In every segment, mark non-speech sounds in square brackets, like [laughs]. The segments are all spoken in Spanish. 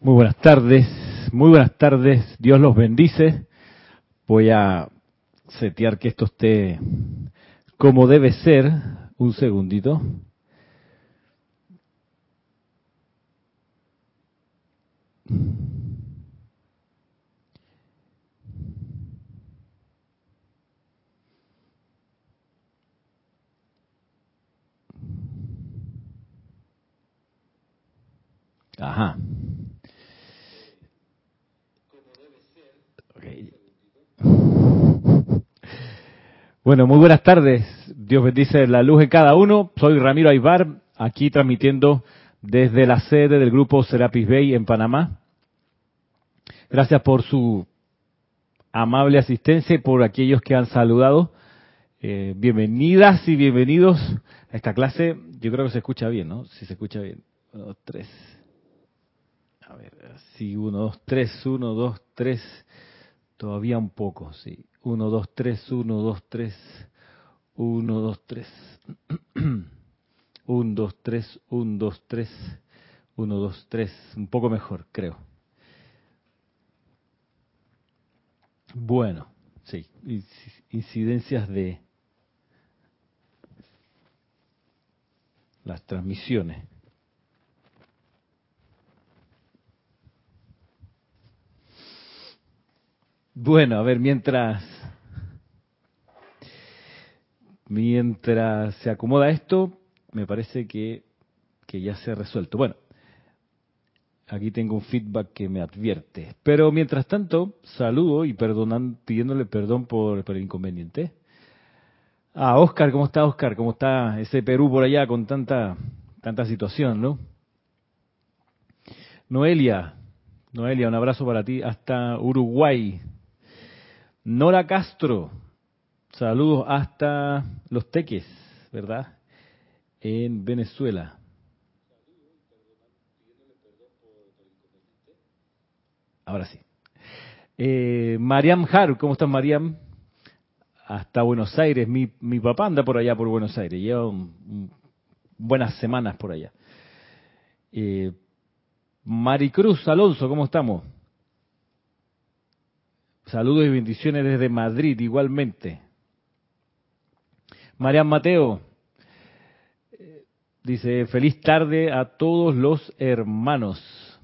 Muy buenas tardes, muy buenas tardes, Dios los bendice. Voy a setear que esto esté como debe ser. Un segundito. Ajá. Bueno, muy buenas tardes. Dios bendice la luz de cada uno. Soy Ramiro Aybar, aquí transmitiendo desde la sede del grupo Serapis Bay en Panamá. Gracias por su amable asistencia y por aquellos que han saludado. Eh, bienvenidas y bienvenidos a esta clase. Yo creo que se escucha bien, ¿no? Si se escucha bien. Uno, dos, tres. A ver, sí, uno, dos, tres, uno, dos, tres. Todavía un poco, sí. 1, 2, 3, 1, 2, 3, 1, 2, 3. 1, 2, 3, 1, 2, 3, 1, 2, 3. Un poco mejor, creo. Bueno, sí, incidencias de las transmisiones. Bueno, a ver, mientras mientras se acomoda esto, me parece que, que ya se ha resuelto. Bueno, aquí tengo un feedback que me advierte. Pero mientras tanto, saludo y perdonan, pidiéndole perdón por, por el inconveniente. Ah, Oscar, ¿cómo está Oscar? ¿Cómo está ese Perú por allá con tanta, tanta situación, no? Noelia, Noelia, un abrazo para ti hasta Uruguay. Nora Castro, saludos hasta Los Teques, ¿verdad? En Venezuela. Ahora sí. Eh, Mariam Har, ¿cómo estás Mariam? Hasta Buenos Aires. Mi, papá anda por allá por Buenos Aires. Lleva buenas semanas por allá. Eh, Maricruz Alonso, ¿cómo estamos? Saludos y bendiciones desde Madrid igualmente. Marian Mateo eh, dice, feliz tarde a todos los hermanos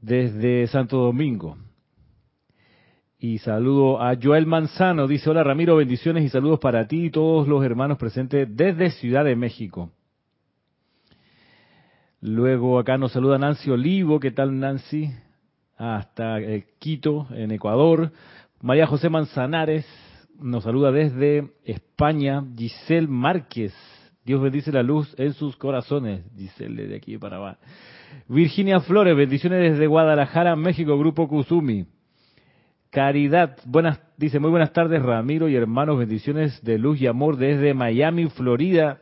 desde Santo Domingo. Y saludo a Joel Manzano, dice, hola Ramiro, bendiciones y saludos para ti y todos los hermanos presentes desde Ciudad de México. Luego acá nos saluda Nancy Olivo, ¿qué tal Nancy? Hasta eh, Quito, en Ecuador. María José Manzanares nos saluda desde España. Giselle Márquez, Dios bendice la luz en sus corazones. Giselle de aquí para abajo. Virginia Flores, bendiciones desde Guadalajara, México, Grupo Kuzumi. Caridad, buenas, dice muy buenas tardes Ramiro y hermanos, bendiciones de luz y amor desde Miami, Florida.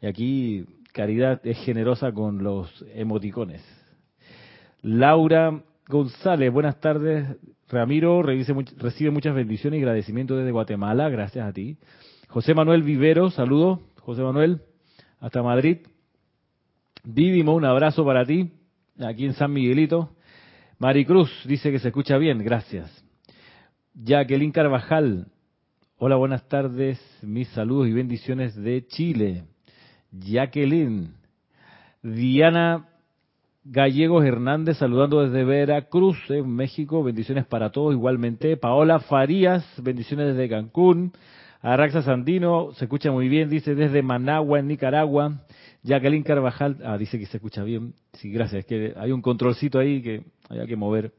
Y aquí Caridad es generosa con los emoticones. Laura González, buenas tardes. Ramiro, recibe muchas bendiciones y agradecimientos desde Guatemala, gracias a ti. José Manuel Vivero, saludo. José Manuel, hasta Madrid. Vivimo, un abrazo para ti, aquí en San Miguelito. Maricruz dice que se escucha bien, gracias. Jacqueline Carvajal, hola, buenas tardes, mis saludos y bendiciones de Chile. Jacqueline. Diana Gallegos Hernández saludando desde Veracruz, en México. Bendiciones para todos igualmente. Paola Farías, bendiciones desde Cancún. Araxa Sandino, se escucha muy bien, dice desde Managua, en Nicaragua. Jacqueline Carvajal, ah, dice que se escucha bien. Sí, gracias, es que hay un controlcito ahí que hay que mover.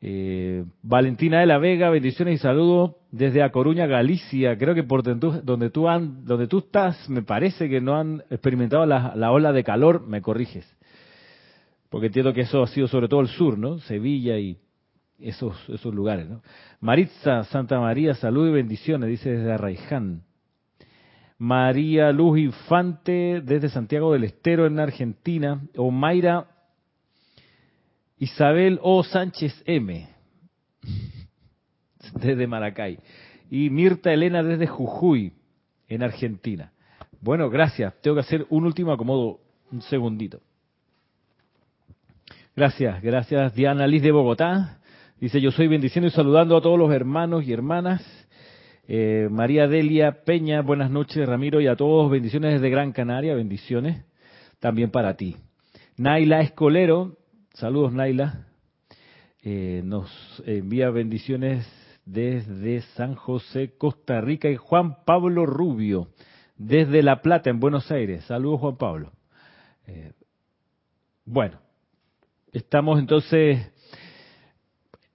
Eh, Valentina de la Vega, bendiciones y saludos desde A Coruña, Galicia. Creo que por donde tú, donde tú estás, me parece que no han experimentado la ola de calor, me corriges porque entiendo que eso ha sido sobre todo el sur, ¿no? Sevilla y esos, esos lugares, ¿no? Maritza Santa María, salud y bendiciones, dice desde Arraiján. María Luz Infante, desde Santiago del Estero, en Argentina. O Mayra Isabel O. Sánchez M, [laughs] desde Maracay. Y Mirta Elena, desde Jujuy, en Argentina. Bueno, gracias. Tengo que hacer un último acomodo, un segundito. Gracias, gracias Diana Liz de Bogotá. Dice, yo soy bendiciendo y saludando a todos los hermanos y hermanas. Eh, María Delia Peña, buenas noches Ramiro y a todos, bendiciones desde Gran Canaria, bendiciones también para ti. Naila Escolero, saludos Naila, eh, nos envía bendiciones desde San José, Costa Rica y Juan Pablo Rubio, desde La Plata, en Buenos Aires. Saludos Juan Pablo. Eh, bueno, estamos entonces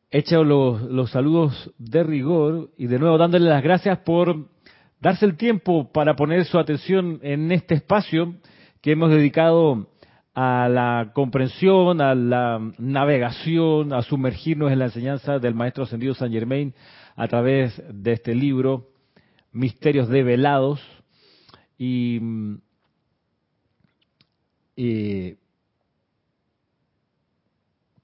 hechos los, saludos de rigor y de nuevo dándole las gracias por darse el tiempo para poner su atención en este espacio que hemos dedicado a la comprensión, a la navegación, a sumergirnos en la enseñanza del Maestro Ascendido San Germain a través de este libro, Misterios Develados. Y, y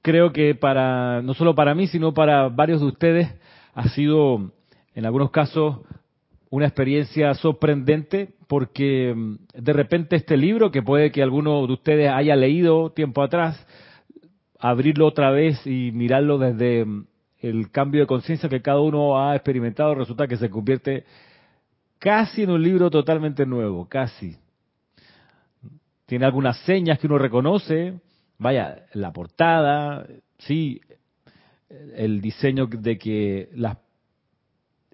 creo que para, no solo para mí, sino para varios de ustedes, ha sido en algunos casos una experiencia sorprendente porque mm, de repente este libro, que puede que alguno de ustedes haya leído tiempo atrás, abrirlo otra vez y mirarlo desde mm, el cambio de conciencia que cada uno ha experimentado, resulta que se convierte casi en un libro totalmente nuevo, casi. Tiene algunas señas que uno reconoce, vaya, la portada, sí, el diseño de que las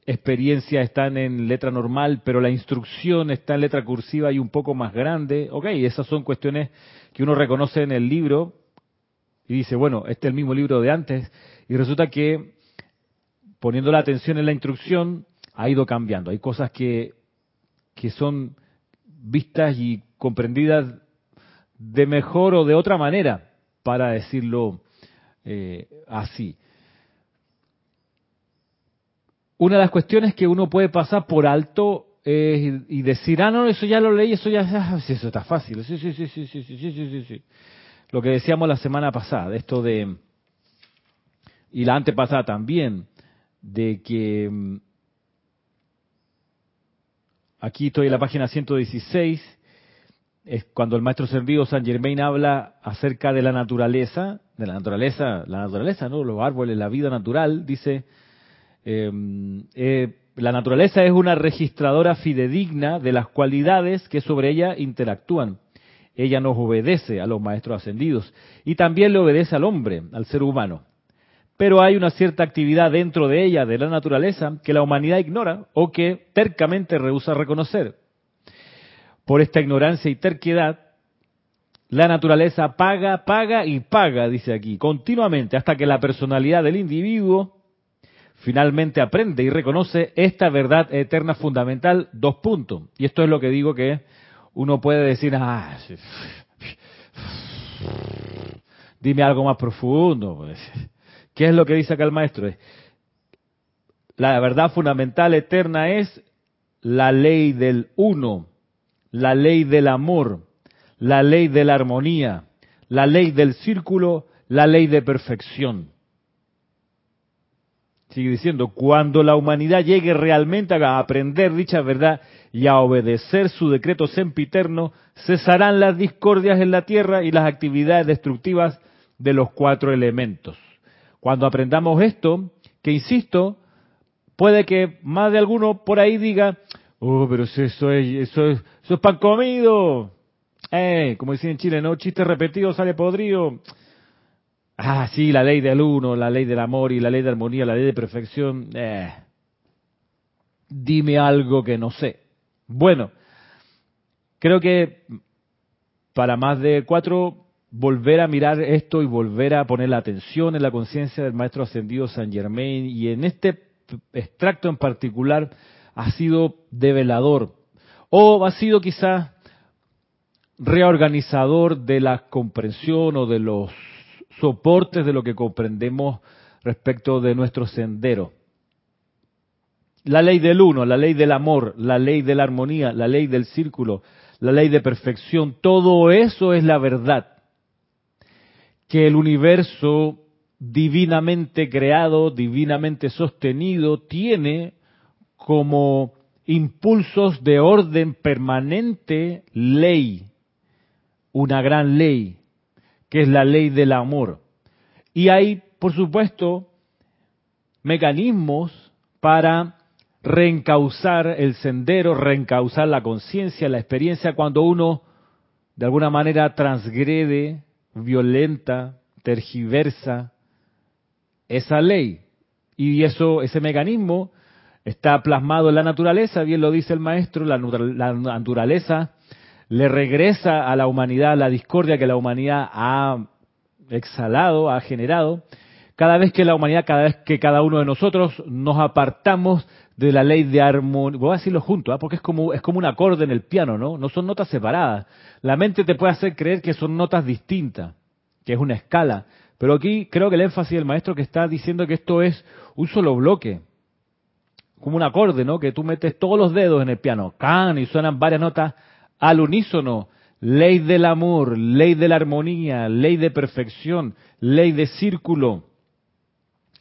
experiencias están en letra normal, pero la instrucción está en letra cursiva y un poco más grande. Ok, esas son cuestiones que uno reconoce en el libro y dice, bueno, este es el mismo libro de antes. Y resulta que poniendo la atención en la instrucción ha ido cambiando. Hay cosas que, que son vistas y comprendidas de mejor o de otra manera, para decirlo eh, así una de las cuestiones que uno puede pasar por alto es, y decir, ah, no, eso ya lo leí, eso ya, ah, eso está fácil, sí, sí, sí, sí, sí, sí, sí, sí, sí. Lo que decíamos la semana pasada, esto de, y la antepasada también, de que mm, aquí estoy en la página 116, es cuando el maestro servido San Germain habla acerca de la naturaleza, de la naturaleza, la naturaleza, ¿no? Los árboles, la vida natural, dice, Em, eh, la naturaleza es una registradora fidedigna de las cualidades que sobre ella interactúan. Ella nos obedece a los maestros ascendidos y también le obedece al hombre, al ser humano. Pero hay una cierta actividad dentro de ella, de la naturaleza, que la humanidad ignora o que tercamente rehúsa reconocer. Por esta ignorancia y terquedad, la naturaleza paga, paga y paga, dice aquí, continuamente, hasta que la personalidad del individuo finalmente aprende y reconoce esta verdad eterna fundamental, dos puntos. Y esto es lo que digo que uno puede decir, ah, dime algo más profundo. Pues. ¿Qué es lo que dice acá el maestro? La verdad fundamental eterna es la ley del uno, la ley del amor, la ley de la armonía, la ley del círculo, la ley de perfección. Sigue diciendo, cuando la humanidad llegue realmente a aprender dicha verdad y a obedecer su decreto sempiterno, cesarán las discordias en la tierra y las actividades destructivas de los cuatro elementos. Cuando aprendamos esto, que insisto, puede que más de alguno por ahí diga, oh, pero eso es, eso es, eso es pan comido. Eh, como decía en Chile, no, chiste repetido sale podrido. Ah, sí, la ley del uno, la ley del amor y la ley de armonía, la ley de perfección. Eh, dime algo que no sé. Bueno, creo que para más de cuatro, volver a mirar esto y volver a poner la atención en la conciencia del Maestro Ascendido San Germain y en este extracto en particular ha sido develador o ha sido quizás reorganizador de la comprensión o de los soportes de lo que comprendemos respecto de nuestro sendero. La ley del uno, la ley del amor, la ley de la armonía, la ley del círculo, la ley de perfección, todo eso es la verdad. Que el universo divinamente creado, divinamente sostenido, tiene como impulsos de orden permanente ley, una gran ley, que es la ley del amor. Y hay, por supuesto, mecanismos para reencauzar el sendero, reencauzar la conciencia, la experiencia cuando uno de alguna manera transgrede, violenta, tergiversa esa ley. Y eso, ese mecanismo está plasmado en la naturaleza, bien lo dice el maestro, la, naturaleza le regresa a la humanidad la discordia que la humanidad ha exhalado, ha generado, cada vez que la humanidad, cada vez que cada uno de nosotros nos apartamos de la ley de armonía, voy a decirlo junto, ¿ah? porque es como, es como un acorde en el piano, ¿no? No son notas separadas. La mente te puede hacer creer que son notas distintas, que es una escala. Pero aquí creo que el énfasis del maestro que está diciendo que esto es un solo bloque, como un acorde, ¿no? Que tú metes todos los dedos en el piano, can, y suenan varias notas al unísono. Ley del amor, ley de la armonía, ley de perfección, ley de círculo,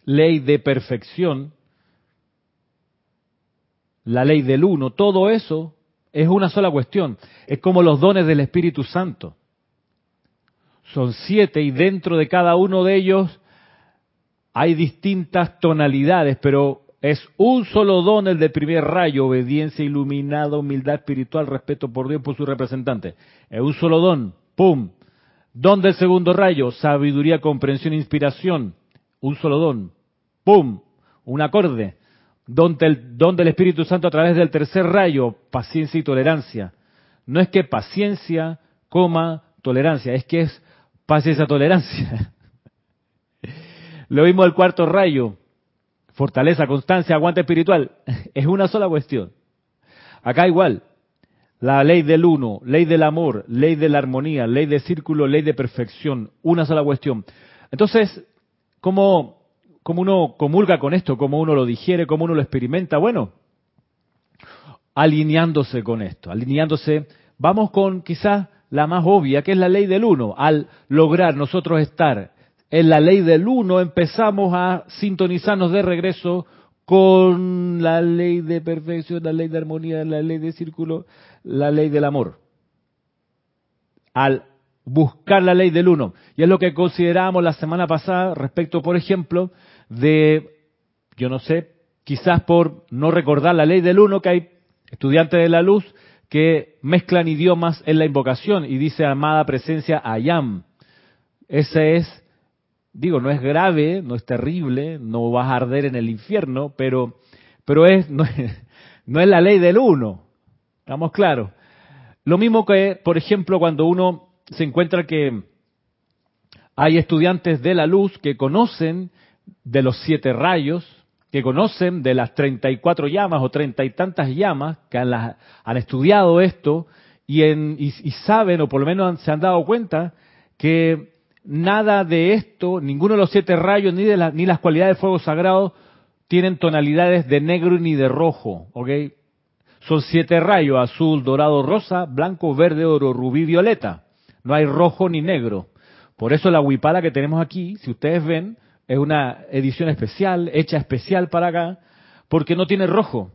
ley de perfección, la ley del uno, todo eso es una sola cuestión. Es como los dones del Espíritu Santo. Son siete y dentro de cada uno de ellos hay distintas tonalidades, pero es un solo don el del primer rayo, obediencia iluminada, humildad espiritual, respeto por Dios, por su representante. Es un solo don, ¡pum! Don del segundo rayo, sabiduría, comprensión, inspiración. Un solo don, ¡pum! Un acorde. Don del, don del Espíritu Santo a través del tercer rayo, paciencia y tolerancia. No es que paciencia, coma, tolerancia, es que es paciencia, tolerancia. [laughs] Lo mismo el cuarto rayo, fortaleza, constancia, aguante espiritual. [laughs] Es una sola cuestión. Acá igual, la ley del uno, ley del amor, ley de la armonía, ley de círculo, ley de perfección, una sola cuestión. Entonces, ¿cómo, cómo uno comulga con esto? ¿Cómo uno lo digiere? ¿Cómo uno lo experimenta? Bueno, alineándose con esto, alineándose. Vamos con quizás la más obvia, que es la ley del uno. Al lograr nosotros estar en la ley del uno, empezamos a sintonizarnos de regreso con la ley de perfección, la ley de armonía, la ley de círculo, la ley del amor. Al buscar la ley del uno. Y es lo que consideramos la semana pasada respecto, por ejemplo, de, yo no sé, quizás por no recordar la ley del uno, que hay estudiantes de la luz que mezclan idiomas en la invocación y dice amada presencia ayam. Ese es digo, no es grave, no es terrible, no vas a arder en el infierno, pero, pero es, no, es, [laughs] no es la ley del uno. Estamos claros. Lo mismo que, por ejemplo, cuando uno se encuentra que hay estudiantes de la luz que conocen de los siete rayos, que conocen de las treinta y cuatro llamas o treinta y tantas llamas, que han, han estudiado esto y, en, y, y, saben, o por lo menos se han dado cuenta, que nada de esto, ninguno de los siete rayos, ni, de ni las cualidades de fuego sagrado, tienen tonalidades de negro ni de rojo, ¿ok? Son siete rayos, azul, dorado, rosa, blanco, verde, oro, rubí, violeta. No hay rojo ni negro. Por eso la huipala que tenemos aquí, si ustedes ven, es una edición especial, hecha especial para acá, porque no tiene rojo,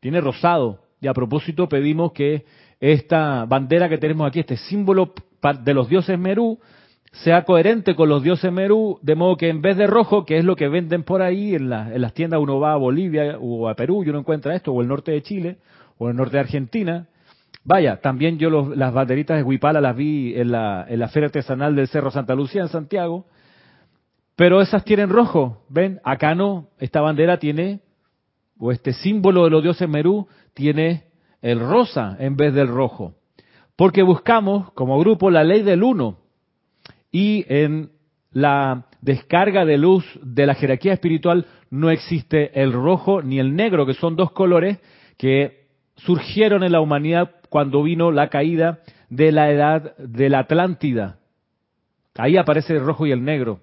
tiene rosado. Y a propósito pedimos que esta bandera que tenemos aquí, este símbolo de los dioses Merú, sea coherente con los dioses Merú, de modo que en vez de rojo, que es lo que venden por ahí en, en las tiendas, uno va a Bolivia o a Perú y uno encuentra esto, o el norte de Chile, o el norte de Argentina. Vaya, también yo las banderitas de Huipala las vi en la, en la Feria Artesanal del Cerro Santa Lucía en Santiago, pero esas tienen rojo, ¿ven? Acá no, esta bandera tiene, o este símbolo de los dioses Merú tiene el rosa en vez del rojo. Porque buscamos como grupo la ley del uno, y en la descarga de luz de la jerarquía espiritual no existe el rojo ni el negro, que son dos colores que surgieron en la humanidad cuando vino la caída de la edad de la Atlántida. Ahí aparece el rojo y el negro.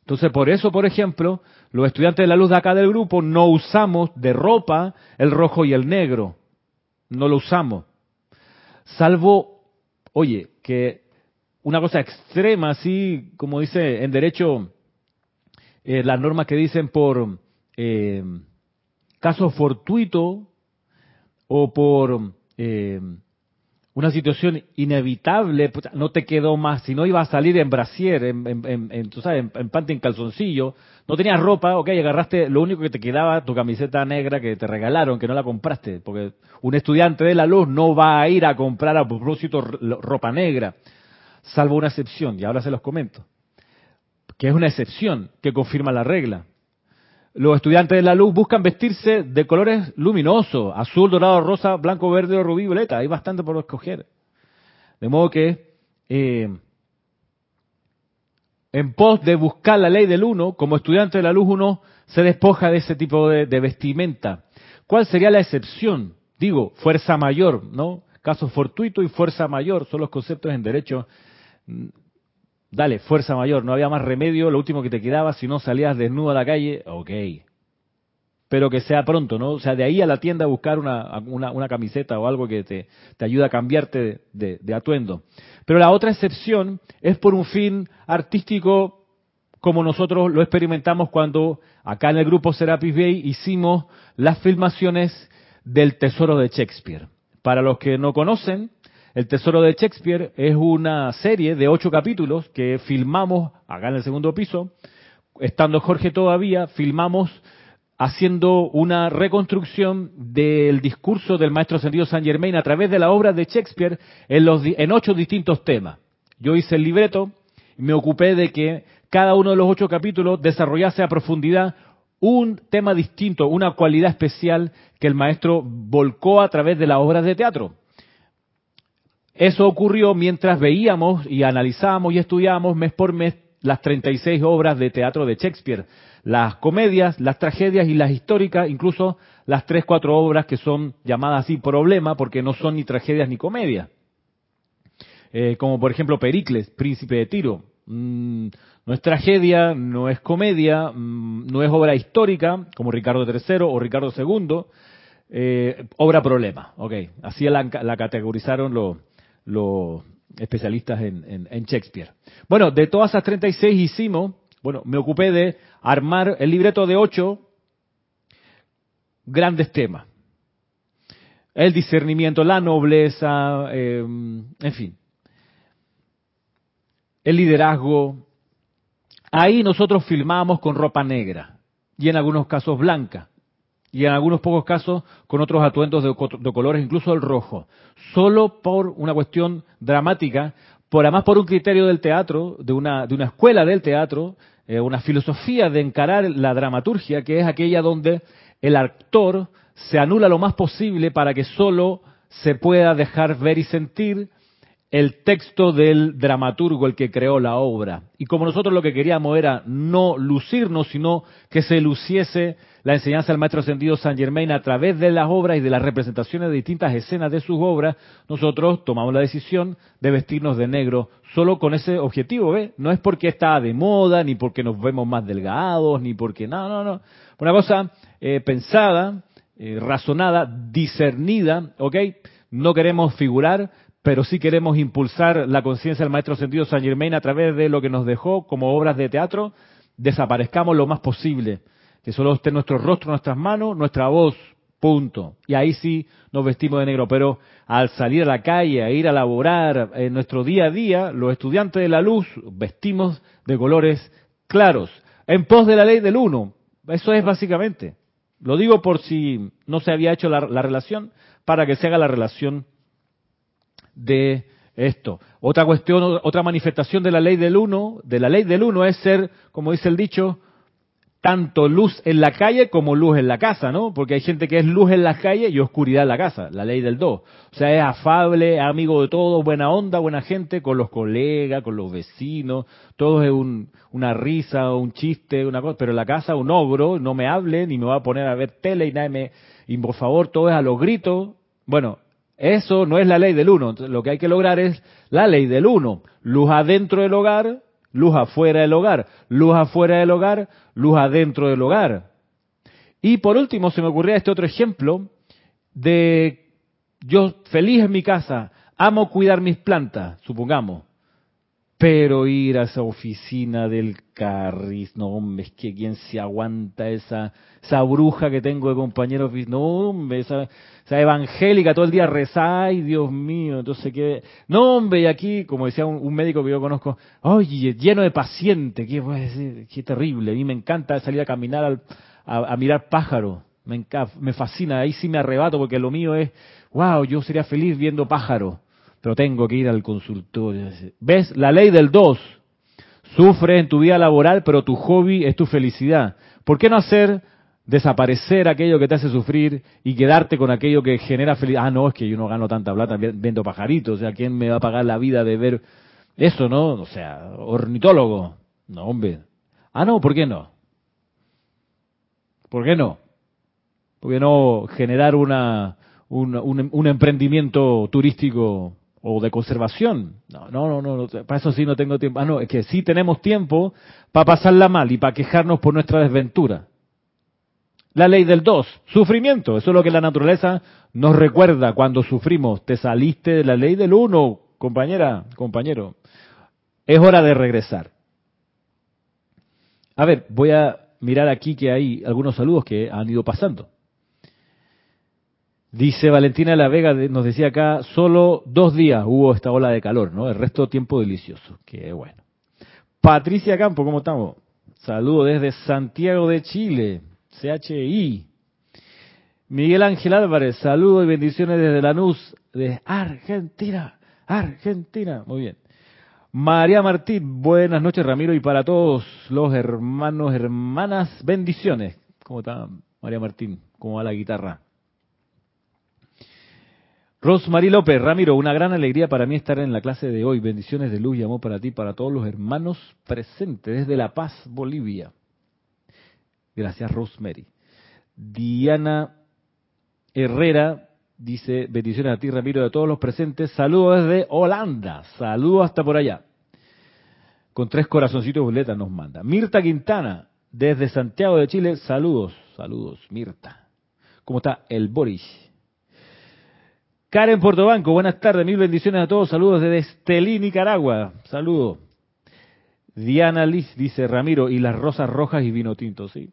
Entonces, por eso, por ejemplo, los estudiantes de la luz de acá del grupo no usamos de ropa el rojo y el negro. No lo usamos. Salvo, oye, que una cosa extrema, así como dice en derecho eh, las normas que dicen por eh, caso fortuito o por eh, una situación inevitable, no te quedó más, si no ibas a salir en brasier, en, en, en, sabes, en, en calzoncillo, no tenías ropa, ok, agarraste lo único que te quedaba, tu camiseta negra que te regalaron, que no la compraste, porque un estudiante de la luz no va a ir a comprar a propósito ropa negra, salvo una excepción, y ahora se los comento, que es una excepción que confirma la regla. Los estudiantes de la luz buscan vestirse de colores luminosos, azul, dorado, rosa, blanco, verde, rubí, violeta. Hay bastante por escoger. De modo que, eh, en pos de buscar la ley del uno, como estudiante de la luz uno se despoja de ese tipo de, de vestimenta. ¿Cuál sería la excepción? Digo, fuerza mayor, ¿no? Caso fortuito y fuerza mayor son los conceptos en derecho dale, fuerza mayor, no había más remedio, lo último que te quedaba, si no salías desnudo a la calle, ok. Pero que sea pronto, ¿no? O sea, de ahí a la tienda a buscar una, camiseta o algo que te, te ayude a cambiarte de, de, atuendo. Pero la otra excepción es por un fin artístico como nosotros lo experimentamos cuando acá en el grupo Serapis Bay hicimos las filmaciones del Tesoro de Shakespeare. Para los que no conocen, el Tesoro de Shakespeare es una serie de ocho capítulos que filmamos acá en el segundo piso. Estando Jorge todavía, filmamos haciendo una reconstrucción del discurso del maestro ascendido Saint Germain a través de la obra de Shakespeare en ocho distintos temas. Yo hice el libreto y me ocupé de que cada uno de los ocho capítulos desarrollase a profundidad un tema distinto, una cualidad especial que el maestro volcó a través de las obras de teatro. Eso ocurrió mientras veíamos y analizábamos y estudiábamos mes por mes las 36 obras de teatro de Shakespeare, las comedias, las tragedias y las históricas, incluso las tres, cuatro obras que son llamadas así problema porque no son ni tragedias ni comedias. Eh, como por ejemplo Pericles, príncipe de Tiro. Mm, no es tragedia, no es comedia, mm, no es obra histórica, como Ricardo III o Ricardo II, eh, obra problema. Ok, así la categorizaron los los especialistas en, Shakespeare. Bueno, de todas esas 36 hicimos, bueno, me ocupé de armar el libreto de ocho grandes temas. El discernimiento, la nobleza, em, en fin. El liderazgo. Ahí nosotros filmamos con ropa negra y en algunos casos blanca y en algunos pocos casos con otros atuendos de, colores, incluso el rojo, solo por una cuestión dramática, por además por un criterio del teatro, de una, de una escuela del teatro, eh, una filosofía de encarar la dramaturgia, que es aquella donde el actor se anula lo más posible para que solo se pueda dejar ver y sentir el texto del dramaturgo, el que creó la obra. Y como nosotros lo que queríamos era no lucirnos, sino que se luciese la enseñanza del Maestro Ascendido San Germain a través de las obras y de las representaciones de distintas escenas de sus obras, nosotros tomamos la decisión de vestirnos de negro solo con ese objetivo, ¿ve? No es porque está de moda, ni porque nos vemos más delgados, ni porque, no, no, no. Una cosa eh, pensada, eh, razonada, discernida, ¿ok? No queremos figurar, pero sí queremos impulsar la conciencia del Maestro Ascendido San Germain a través de lo que nos dejó como obras de teatro, desaparezcamos lo más posible que solo esté nuestro rostro, nuestras manos, nuestra voz, punto. Y ahí sí nos vestimos de negro, pero al salir a la calle, a ir a laborar, en nuestro día a día, los estudiantes de la luz vestimos de colores claros, en pos de la ley del uno. Eso es básicamente. Lo digo por si no se había hecho la, la relación, para que se haga la relación de esto. Otra cuestión, otra manifestación de la ley del uno, de la ley del uno es ser, como dice el dicho, tanto luz en la calle como luz en la casa, ¿no? Porque hay gente que es luz en la calle y oscuridad en la casa, la ley del dos. O sea, es afable, amigo de todos, buena onda, buena gente, con los colegas, con los vecinos, todo es un, una risa, un chiste, una cosa, pero en la casa un ogro, no me hable, ni me va a poner a ver tele y nada me, y por favor todo es a los gritos. Bueno, eso no es la ley del uno, lo que hay que lograr es la ley del uno, luz adentro del hogar, luz afuera del hogar, luz afuera del hogar, luz adentro del hogar. Y por último se me ocurría este otro ejemplo de yo feliz en mi casa, amo cuidar mis plantas, supongamos. Pero ir a esa oficina del Carris, no hombre, es que quién se aguanta esa, esa bruja que tengo de compañero, no hombre, esa, esa evangélica todo el día reza, ay Dios mío, entonces que, no hombre, y aquí, como decía un, médico que yo conozco, oye, lleno de paciente, qué, decir, qué terrible, a mí me encanta salir a caminar a, mirar pájaros, me, me fascina, ahí sí me arrebato porque lo mío es, wow, yo sería feliz viendo pájaros pero tengo que ir al consultorio. ¿Ves? La ley del 2. Sufres en tu vida laboral, pero tu hobby es tu felicidad. ¿Por qué no hacer desaparecer aquello que te hace sufrir y quedarte con aquello que genera felicidad? Ah, no, es que yo no gano tanta plata viendo pajaritos. O sea, ¿quién me va a pagar la vida de ver eso, no? O sea, ornitólogo. No, hombre. Ah, no, ¿por qué no? ¿Por qué no? ¿Por qué no generar una, un, un emprendimiento turístico o de conservación. No, no, no, no, para eso sí no tengo tiempo. Ah, no, es que sí tenemos tiempo para pasarla mal y para quejarnos por nuestra desventura. La ley del dos, sufrimiento. Eso es lo que la naturaleza nos recuerda cuando sufrimos. Te saliste de la ley del uno, compañera, compañero. Es hora de regresar. A ver, voy a mirar aquí que hay algunos saludos que han ido pasando. Dice Valentina La Vega, nos decía acá, solo dos días hubo esta ola de calor, ¿no? El resto tiempo delicioso. Qué bueno. Patricia Campo, ¿cómo estamos? Saludo desde Santiago de Chile, CHI. Miguel Ángel Álvarez, saludo y bendiciones desde Lanús, de Argentina, Argentina. Muy bien. María Martín, buenas noches Ramiro y para todos los hermanos, hermanas, bendiciones. ¿Cómo está María Martín? ¿Cómo va la guitarra? Rosmarie López, Ramiro, una gran alegría para mí estar en la clase de hoy. Bendiciones de luz y amor para ti, para todos los hermanos presentes desde La Paz, Bolivia. Gracias, Rosemary. Diana Herrera dice, bendiciones a ti, Ramiro, de todos los presentes. Saludos desde Holanda. Saludos hasta por allá. Con tres corazoncitos violetas nos manda. Mirta Quintana, desde Santiago de Chile. Saludos, saludos, Mirta. ¿Cómo está el Boris? Karen Portobanco, buenas tardes, mil bendiciones a todos, saludos desde Estelí, Nicaragua, saludo. Diana Liz dice Ramiro, y las rosas rojas y vino tinto, sí.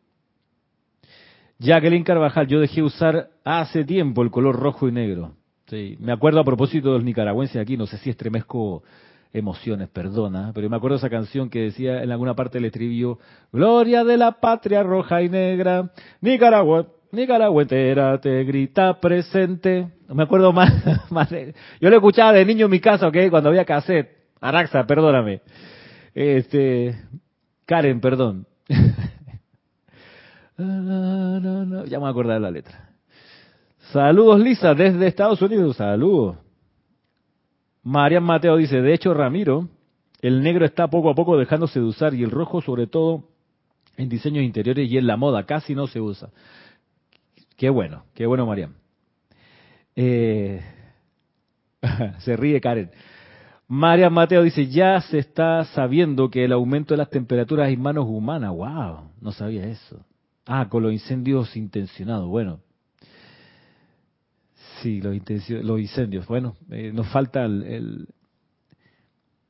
Jacqueline Carvajal, yo dejé usar hace tiempo el color rojo y negro. Sí, me acuerdo a propósito de los nicaragüenses aquí, no sé si estremezco emociones, perdona, pero me acuerdo esa canción que decía en alguna parte del estribillo, Gloria de la patria roja y negra, Nicaragua, Nicaragua entera te grita presente. No me acuerdo más, [laughs] Yo lo escuchaba de niño en mi casa, ¿ok? Cuando había cassette. Araxa, perdóname. Este, Karen, perdón. [laughs] ya me voy a acordar de la letra. Saludos, Lisa, desde Estados Unidos. Saludos. Marian Mateo dice, de hecho, Ramiro, el negro está poco a poco dejándose de usar y el rojo, sobre todo, en diseños interiores y en la moda, casi no se usa. Qué bueno, qué bueno, Mariam. Eh, [laughs] se ríe Karen. Mariam Mateo dice, ya se está sabiendo que el aumento de las temperaturas en manos humanas. ¡Wow! No sabía eso. Ah, con los incendios intencionados. Bueno. Sí, los, incendios. Bueno, eh, nos falta el,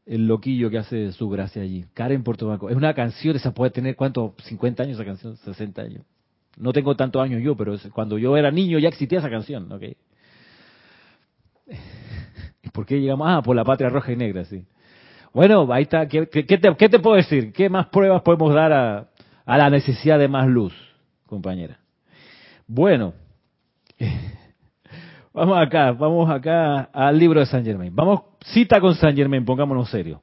el, loquillo que hace su gracia allí. Karen Portobaco. Es una canción, esa puede tener, ¿cuánto? ¿50 años esa canción? ¿60 años? No tengo tantos años yo, pero cuando yo era niño ya existía esa canción, ¿ok? ¿Y por qué llegamos? Ah, por la patria roja y negra, sí. Bueno, ahí está. ¿Qué, te, puedo decir? ¿Qué más pruebas podemos dar a, la necesidad de más luz, compañera? Bueno, [laughs] vamos acá, vamos acá al libro de San Germain. Vamos, cita con San Germain, pongámonos serio.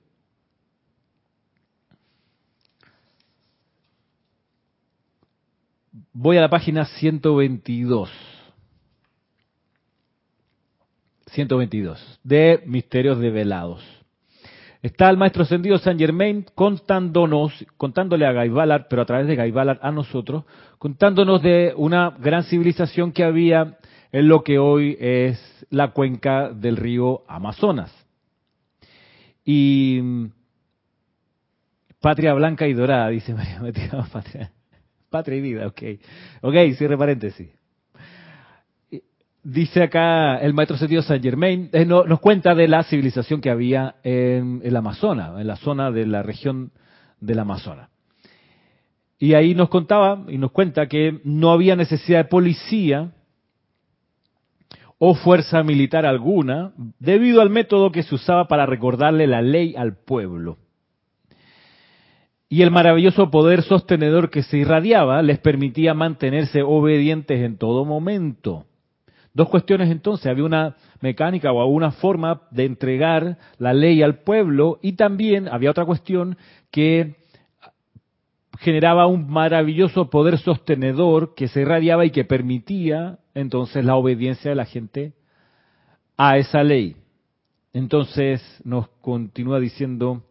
Voy a la página 122. 122 de Misterios Develados. Está el maestro ascendido San Germain contándonos, contándole a Gaibalar, pero a través de Gaibalar a nosotros, contándonos de una gran civilización que había en lo que hoy es la cuenca del río Amazonas. Y Patria Blanca y Dorada, dice María Matías [laughs] Patria. Patria y vida, ok. Ok, cierre paréntesis. Dice acá el maestro sentido Saint Germain, eh, nos cuenta de la civilización que había en el Amazonas, en la zona de la región del Amazonas. Y ahí nos contaba y nos cuenta que no había necesidad de policía o fuerza militar alguna debido al método que se usaba para recordarle la ley al pueblo. Y el maravilloso poder sostenedor que se irradiaba les permitía mantenerse obedientes en todo momento. Dos cuestiones entonces, había una mecánica o una forma de entregar la ley al pueblo y también había otra cuestión que generaba un maravilloso poder sostenedor que se irradiaba y que permitía entonces la obediencia de la gente a esa ley. Entonces nos continúa diciendo,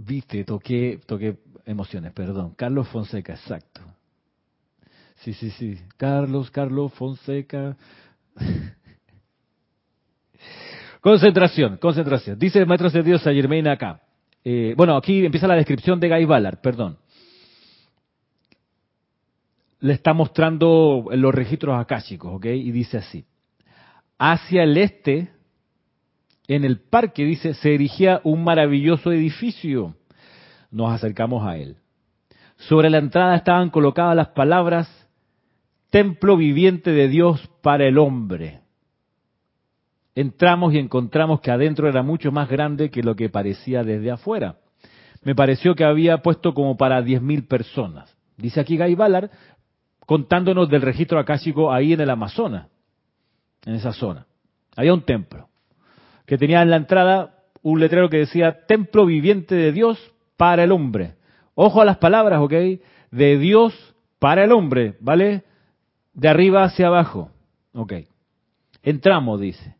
viste, toqué, toqué emociones, perdón, Carlos Fonseca, exacto. Sí, sí, sí. Carlos, Carlos Fonseca. [laughs] concentración, concentración. Dice el maestro de Dios a Germain acá. Eh, bueno, aquí empieza la descripción de Guy Ballard, perdón. Le está mostrando los registros akáshicos, ¿ok? Y dice así. Hacia el este, en el parque, dice, se erigía un maravilloso edificio. Nos acercamos a él. Sobre la entrada estaban colocadas las palabras templo viviente de Dios para el hombre. Entramos y encontramos que adentro era mucho más grande que lo que parecía desde afuera. Me pareció que había puesto como para 10.000 personas. Dice aquí Guy Ballard, contándonos del registro akáshico ahí en el Amazonas, en esa zona. Había un templo que tenía en la entrada un letrero que decía Templo viviente de Dios para el hombre. Ojo a las palabras, ¿ok? De Dios para el hombre, ¿vale? de arriba hacia abajo. Ok. Entramos, dice.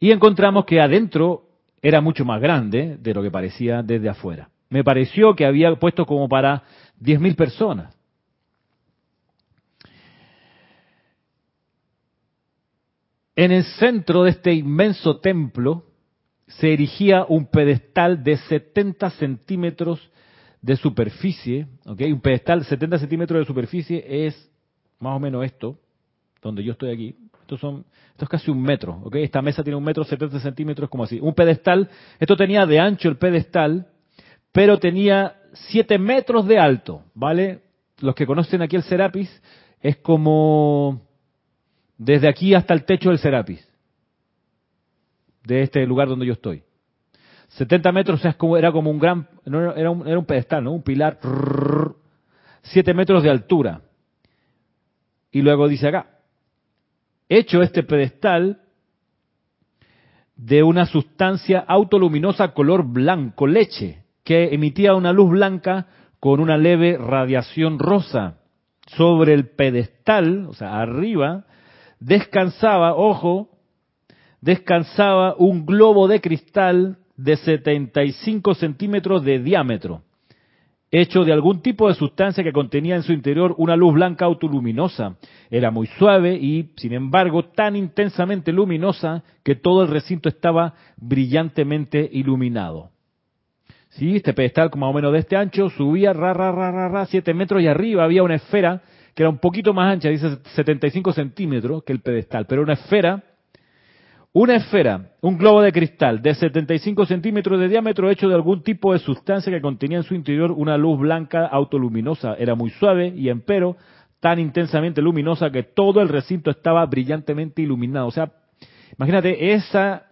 Y encontramos que adentro era mucho más grande de lo que parecía desde afuera. Me pareció que había puesto como para 10.000 personas. En el centro de este inmenso templo se erigía un pedestal de 70 centímetros de superficie. ¿okay? Un pedestal de 70 centímetros de superficie es más o menos esto, donde yo estoy aquí, esto, son, esto es casi un metro, ¿ok? Esta mesa tiene un metro 70 centímetros, como así. Un pedestal, esto tenía de ancho el pedestal, pero tenía 7 metros de alto, ¿vale? Los que conocen aquí el Serapis, es como desde aquí hasta el techo del Serapis, de este lugar donde yo estoy. 70 metros era como un gran, era un, era un pedestal, ¿no? Un pilar, 7 metros de altura. Y luego dice acá, hecho este pedestal de una sustancia autoluminosa color blanco, leche, que emitía una luz blanca con una leve radiación rosa. Sobre el pedestal, o sea, arriba, descansaba, ojo, descansaba un globo de cristal de 75 centímetros de diámetro hecho de algún tipo de sustancia que contenía en su interior una luz blanca autoluminosa. Era muy suave y, sin embargo, tan intensamente luminosa que todo el recinto estaba brillantemente iluminado. Sí, este pedestal, más o menos de este ancho, subía ra, ra, ra, ra, ra, siete metros y arriba había una esfera que era un poquito más ancha, dice 75 centímetros que el pedestal, pero una esfera una esfera, un globo de cristal de 75 centímetros de diámetro hecho de algún tipo de sustancia que contenía en su interior una luz blanca autoluminosa. Era muy suave y empero tan intensamente luminosa que todo el recinto estaba brillantemente iluminado. O sea, imagínate esa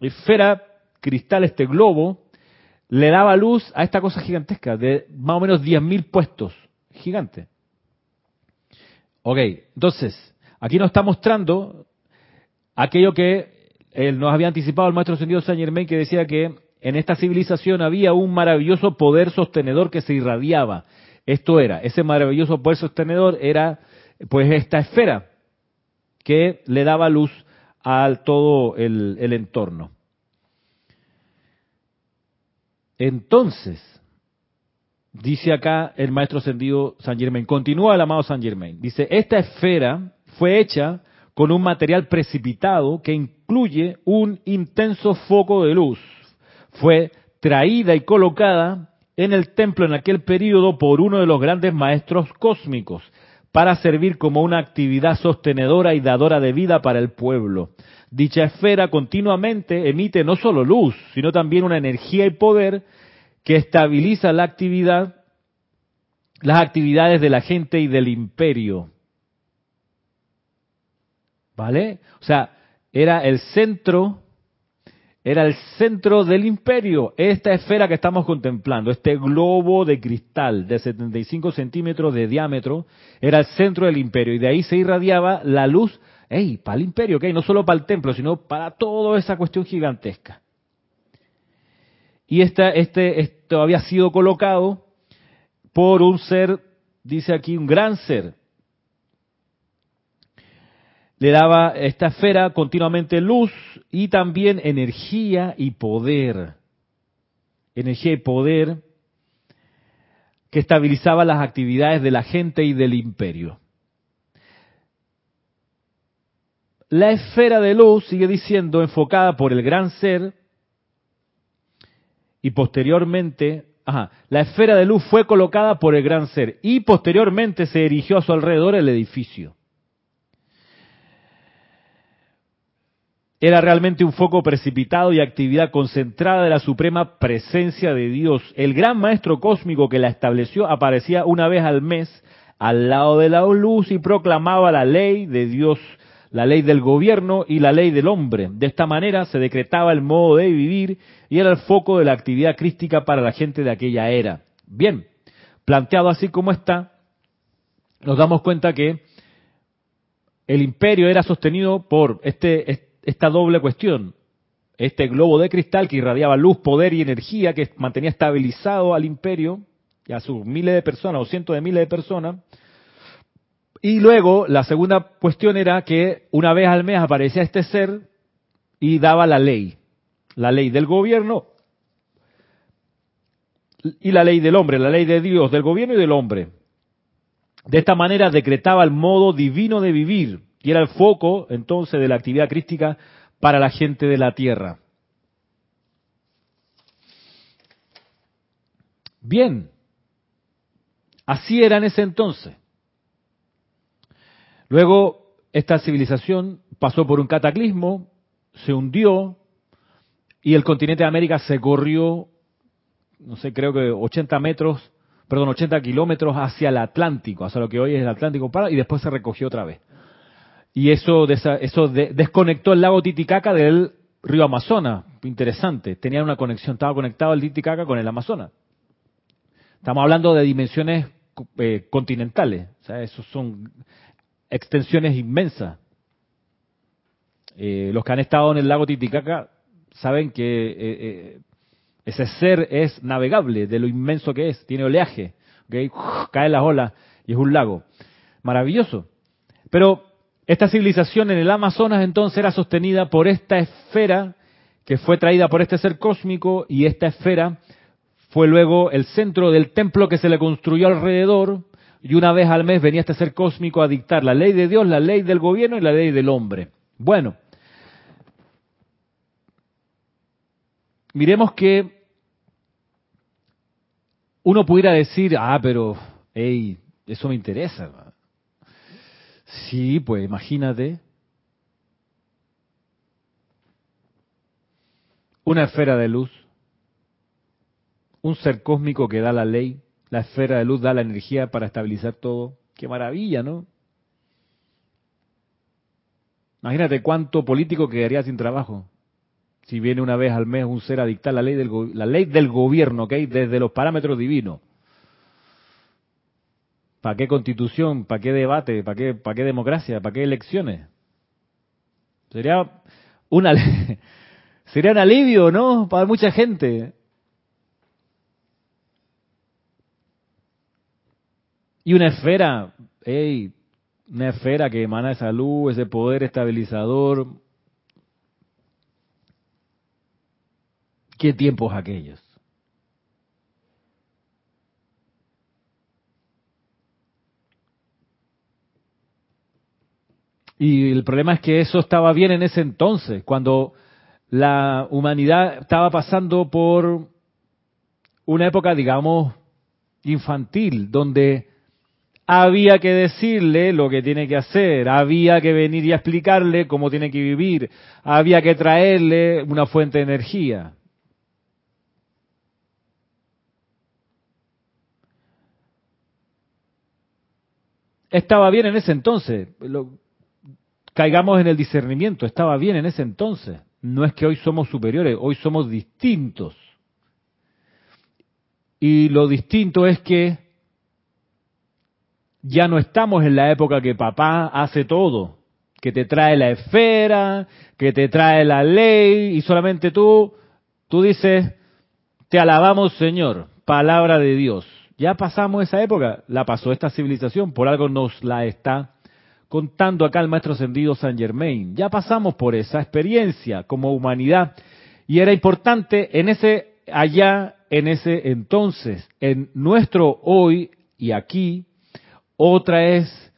esfera cristal, este globo, le daba luz a esta cosa gigantesca de más o menos 10.000 puestos. Gigante. Ok, entonces, aquí nos está mostrando aquello que él nos había anticipado el maestro ascendido Saint Germain que decía que en esta civilización había un maravilloso poder sostenedor que se irradiaba. Esto era, ese maravilloso poder sostenedor era pues esta esfera que le daba luz a todo el entorno. Entonces, dice acá el maestro ascendido San Germain, continúa el amado San Germain, dice, esta esfera fue hecha con un material precipitado que incluye un intenso foco de luz. Fue traída y colocada en el templo en aquel período por uno de los grandes maestros cósmicos para servir como una actividad sostenedora y dadora de vida para el pueblo. Dicha esfera continuamente emite no solo luz, sino también una energía y poder que estabiliza la actividad, las actividades de la gente y del imperio. ¿Vale? O sea, era el centro, era el centro del imperio, esta esfera que estamos contemplando, este globo de cristal de 75 centímetros de diámetro, era el centro del imperio y de ahí se irradiaba la luz Ey, para el imperio, ¿ok? No solo para el templo, sino para toda esa cuestión gigantesca. Y este, esto había sido colocado por un ser, dice aquí, un gran ser. Le daba esta esfera continuamente luz y también energía y poder. Energía y poder que estabilizaba las actividades de la gente y del imperio. La esfera de luz, sigue diciendo, enfocada por el gran ser, y posteriormente, ajá, la esfera de luz fue colocada por el gran ser, y posteriormente se erigió a su alrededor el edificio. Era realmente un foco precipitado y actividad concentrada de la suprema presencia de Dios. El gran maestro cósmico que la estableció aparecía una vez al mes al lado de la luz y proclamaba la ley de Dios la ley del gobierno y la ley del hombre. De esta manera se decretaba el modo de vivir y era el foco de la actividad crística para la gente de aquella era. Bien, planteado así como está, nos damos cuenta que el imperio era sostenido por este, esta doble cuestión. Este globo de cristal que irradiaba luz, poder y energía, que mantenía estabilizado al imperio y a sus miles de personas o cientos de miles de personas, y luego, la segunda cuestión era que una vez al mes aparecía este ser y daba la ley. La ley del gobierno y la ley del hombre, la ley de Dios, del gobierno y del hombre. De esta manera decretaba el modo divino de vivir y era el foco entonces de la actividad crística para la gente de la tierra. Bien, así era en ese entonces. Luego, esta civilización pasó por un cataclismo, se hundió y el continente de América se corrió, no sé, creo que 80 metros, perdón, 80 kilómetros hacia el Atlántico, hacia lo que hoy es el Atlántico, para, y después se recogió otra vez. Y eso, eso desconectó el lago Titicaca del río Amazonas. Interesante. Tenía una conexión, estaba conectado el Titicaca con el Amazonas. Estamos hablando de dimensiones eh, continentales. O sea, esos son extensiones inmensas. Eh, los que han estado en el lago Titicaca saben que eh, eh, ese ser es navegable de lo inmenso que es, tiene oleaje, ¿okay? caen las olas y es un lago. Maravilloso. Pero esta civilización en el Amazonas entonces era sostenida por esta esfera que fue traída por este ser cósmico y esta esfera fue luego el centro del templo que se le construyó alrededor y una vez al mes venía este ser cósmico a dictar la ley de Dios, la ley del gobierno y la ley del hombre. Bueno, miremos que uno pudiera decir, ah, pero, hey, eso me interesa. Sí, pues imagínate. Una esfera de luz, un ser cósmico que da la ley, la esfera de luz da la energía para estabilizar todo. Qué maravilla, ¿no? Imagínate cuánto político quedaría sin trabajo si viene una vez al mes un ser a dictar la ley del, la ley del gobierno, ¿ok? Desde los parámetros divinos. ¿Para qué constitución? ¿Para qué debate? ¿Para qué, para qué democracia? ¿Para qué elecciones? Sería, una, [laughs] sería un alivio, ¿no? Para mucha gente. Y una esfera, hey, una esfera que emana esa luz, ese poder estabilizador. ¿Qué tiempos aquellos? Y el problema es que eso estaba bien en ese entonces, cuando la humanidad estaba pasando por una época, digamos, infantil, donde había que decirle lo que tiene que hacer, había que venir y explicarle cómo tiene que vivir, había que traerle una fuente de energía. Estaba bien en ese entonces, caigamos en el discernimiento, estaba bien en ese entonces. No es que hoy somos superiores, hoy somos distintos. Y lo distinto es que ya no estamos en la época que papá hace todo, que te trae la esfera, que te trae la ley y solamente tú, tú dices, te alabamos Señor, palabra de Dios. Ya pasamos esa época, la pasó esta civilización, por algo nos la está contando acá el maestro ascendido San Germain. Ya pasamos por esa experiencia como humanidad y era importante en ese allá, en ese entonces, en nuestro hoy y aquí, otra es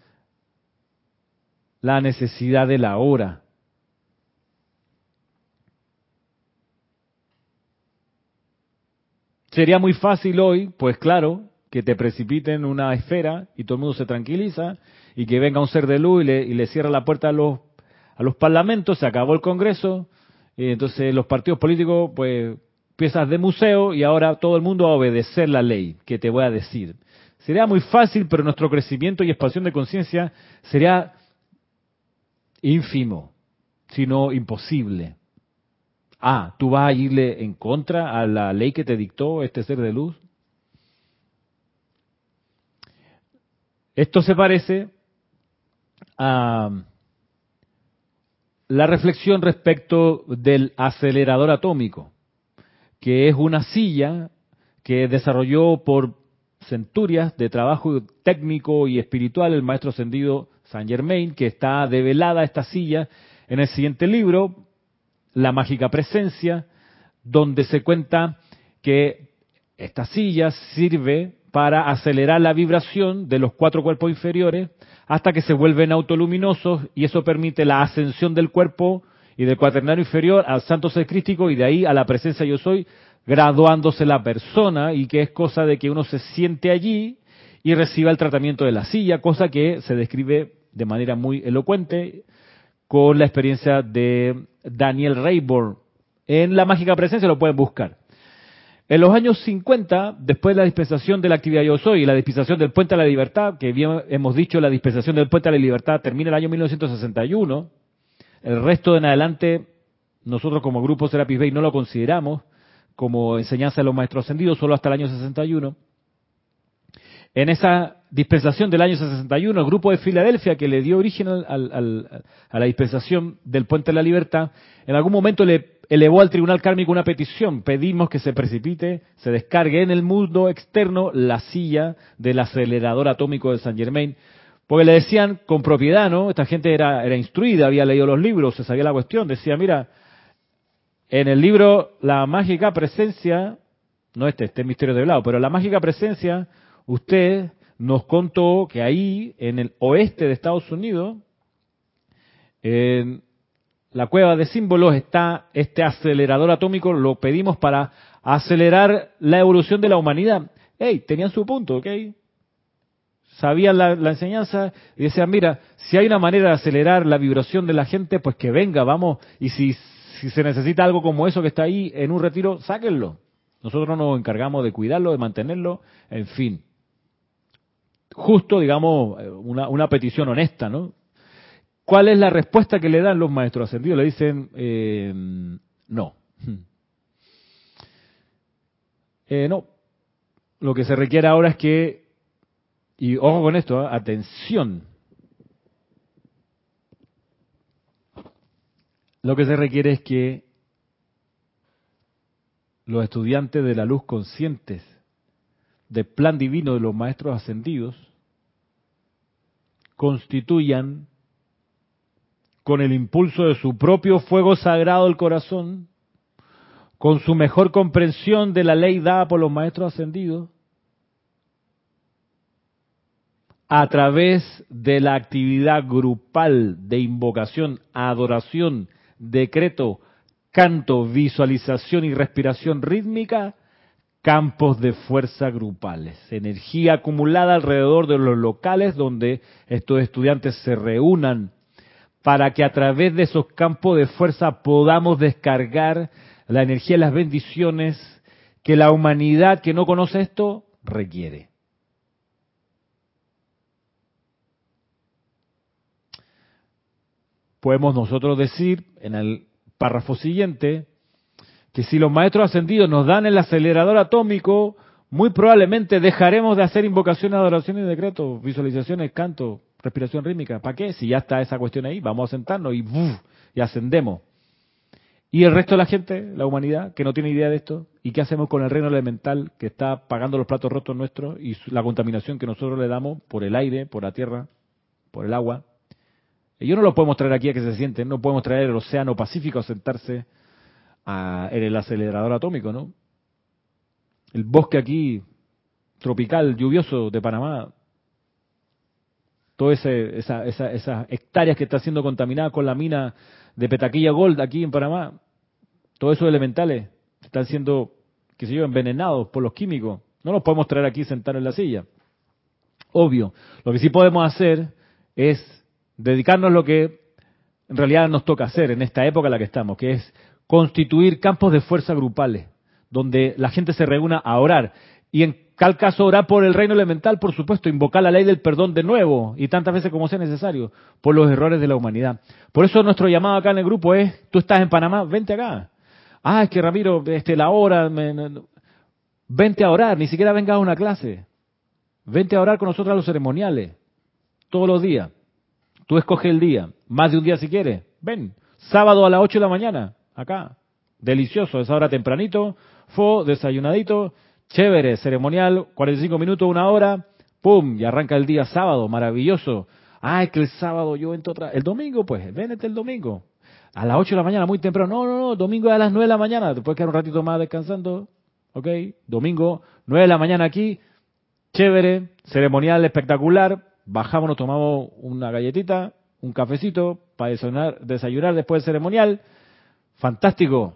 la necesidad de la hora. Sería muy fácil hoy, pues claro, que te precipiten una esfera y todo el mundo se tranquiliza y que venga un ser de luz y le, y le cierra la puerta a los, a los parlamentos, se acabó el Congreso, y entonces los partidos políticos, pues, piezas de museo y ahora todo el mundo a obedecer la ley que te voy a decir. Sería muy fácil, pero nuestro crecimiento y expansión de conciencia sería ínfimo, sino imposible. Ah, ¿tú vas a irle en contra a la ley que te dictó este ser de luz? Esto se parece a la reflexión respecto del acelerador atómico, que es una silla que desarrolló por centurias de trabajo técnico y espiritual el maestro ascendido Saint Germain, que está develada esta silla en el siguiente libro, La mágica presencia, donde se cuenta que esta silla sirve para acelerar la vibración de los cuatro cuerpos inferiores hasta que se vuelven autoluminosos y eso permite la ascensión del cuerpo y del cuaternario inferior al santo ser crístico y de ahí a la presencia yo soy, graduándose la persona y que es cosa de que uno se siente allí y reciba el tratamiento de la silla, cosa que se describe de manera muy elocuente con la experiencia de Daniel Rayborn. En la mágica presencia lo pueden buscar. En los años 50, después de la dispensación de la actividad Yo Soy y la dispensación del Puente a la Libertad, que bien hemos dicho, la dispensación del Puente a la Libertad termina el año 1961, el resto de en adelante, nosotros como grupo Serapis Bay no lo consideramos como enseñanza de los maestros ascendidos, solo hasta el año 61. En esa dispensación del año 61, el grupo de Filadelfia que le dio origen a la dispensación del Puente de la Libertad, en algún momento le elevó al tribunal kármico una petición. Pedimos que se precipite, se descargue en el mundo externo la silla del acelerador atómico de San Germain. Porque le decían con propiedad, ¿no? Esta gente era instruida, había leído los libros, se sabía la cuestión. Decía, mira, en el libro La mágica presencia, no este, este misterio de lado, pero la mágica presencia, usted nos contó que ahí, en el oeste de Estados Unidos, en la cueva de símbolos está este acelerador atómico, lo pedimos para acelerar la evolución de la humanidad. Hey, tenían su punto, ¿ok? Sabían la, enseñanza y decían, mira, si hay una manera de acelerar la vibración de la gente, pues que venga, vamos, y si, si se necesita algo como eso que está ahí en un retiro, sáquenlo. Nosotros nos encargamos de cuidarlo, de mantenerlo, en fin. Justo, digamos, una, una petición honesta, ¿no? ¿Cuál es la respuesta que le dan los maestros ascendidos? Le dicen, eh, no. [laughs] Eh, no. Lo que se requiere ahora es que, y ojo con esto, ¿eh? atención. Lo que se requiere es que los estudiantes de la luz conscientes del plan divino de los maestros ascendidos constituyan con el impulso de su propio fuego sagrado del corazón, con su mejor comprensión de la ley dada por los maestros ascendidos, a través de la actividad grupal de invocación, adoración, decreto, canto, visualización y respiración rítmica, campos de fuerza grupales, energía acumulada alrededor de los locales donde estos estudiantes se reúnan para que a través de esos campos de fuerza podamos descargar la energía y las bendiciones que la humanidad que no conoce esto requiere. Podemos nosotros decir en el párrafo siguiente que si los maestros ascendidos nos dan el acelerador atómico, muy probablemente dejaremos de hacer invocaciones, adoraciones decretos, visualizaciones, canto, respiración rítmica. ¿Para qué? Si ya está esa cuestión ahí, vamos a sentarnos y, y ascendemos. Y el resto de la gente, la humanidad, que no tiene idea de esto, ¿y qué hacemos con el reino elemental que está pagando los platos rotos nuestros y la contaminación que nosotros le damos por el aire, por la tierra, por el agua? Ellos no lo podemos traer aquí a que se sienten, no podemos traer el océano Pacífico a sentarse en el acelerador atómico, ¿no? El bosque aquí, tropical, lluvioso de Panamá, todas esa, esas hectáreas que está siendo contaminada con la mina de Petaquilla Gold aquí en Panamá, todos esos elementales están siendo, qué sé yo, envenenados por los químicos. No los podemos traer aquí y sentar en la silla. Obvio. Lo que sí podemos hacer es dedicarnos a lo que en realidad nos toca hacer en esta época en la que estamos, que es constituir campos de fuerza grupales, donde la gente se reúna a orar. Y en tal caso orar por el reino elemental, por supuesto, invocar la ley del perdón de nuevo, y tantas veces como sea necesario, por los errores de la humanidad. Por eso nuestro llamado acá en el grupo es, tú estás en Panamá, vente acá. Ah, es que Ramiro, este, la hora, vente a orar, ni siquiera vengas a una clase. Vente a orar con nosotros a los ceremoniales, todos los días. Tú escoges el día, más de un día si quieres. Ven, sábado a las 8 de la mañana, acá. Delicioso, es ahora tempranito, fo, desayunadito, chévere, ceremonial, 45 minutos, una hora, pum, y arranca el día sábado, maravilloso. Ah, es que el sábado yo entro otra, el domingo pues, vénete el domingo. A las 8 de la mañana, muy temprano. No, no, no, domingo a las 9 de la mañana, después quedar un ratito más descansando. Ok, domingo, 9 de la mañana aquí, chévere, ceremonial espectacular. Bajamos, nos tomamos una galletita, un cafecito para desayunar, desayunar después del ceremonial Fantástico.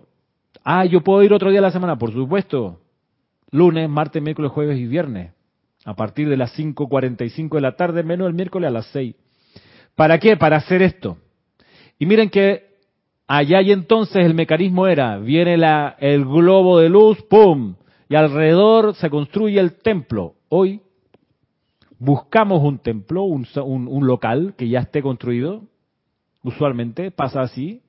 Ah, yo puedo ir otro día a la semana, por supuesto. Lunes, martes, miércoles, jueves y viernes. A partir de las 5.45 de la tarde, menos el miércoles a las 6. ¿Para qué? Para hacer esto. Y miren que allá y entonces el mecanismo era, viene la, el globo de luz, ¡pum! Y alrededor se construye el templo. Hoy buscamos un templo, un, un local que ya esté construido. Usualmente pasa así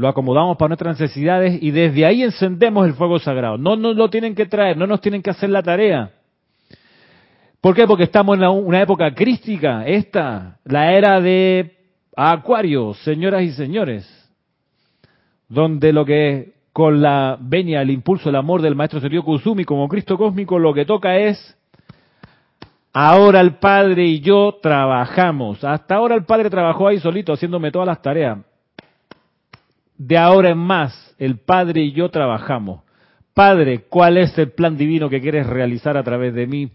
lo acomodamos para nuestras necesidades y desde ahí encendemos el fuego sagrado. No nos lo tienen que traer, no nos tienen que hacer la tarea. ¿Por qué? Porque estamos en una época crística, esta, la era de Acuario, señoras y señores, donde lo que con la venia, el impulso, el amor del maestro Sergio Kusumi como Cristo cósmico, lo que toca es Ahora el Padre y yo trabajamos. Hasta ahora el Padre trabajó ahí solito haciéndome todas las tareas de ahora en más, el Padre y yo trabajamos. Padre, ¿cuál es el plan divino que quieres realizar a través de mí?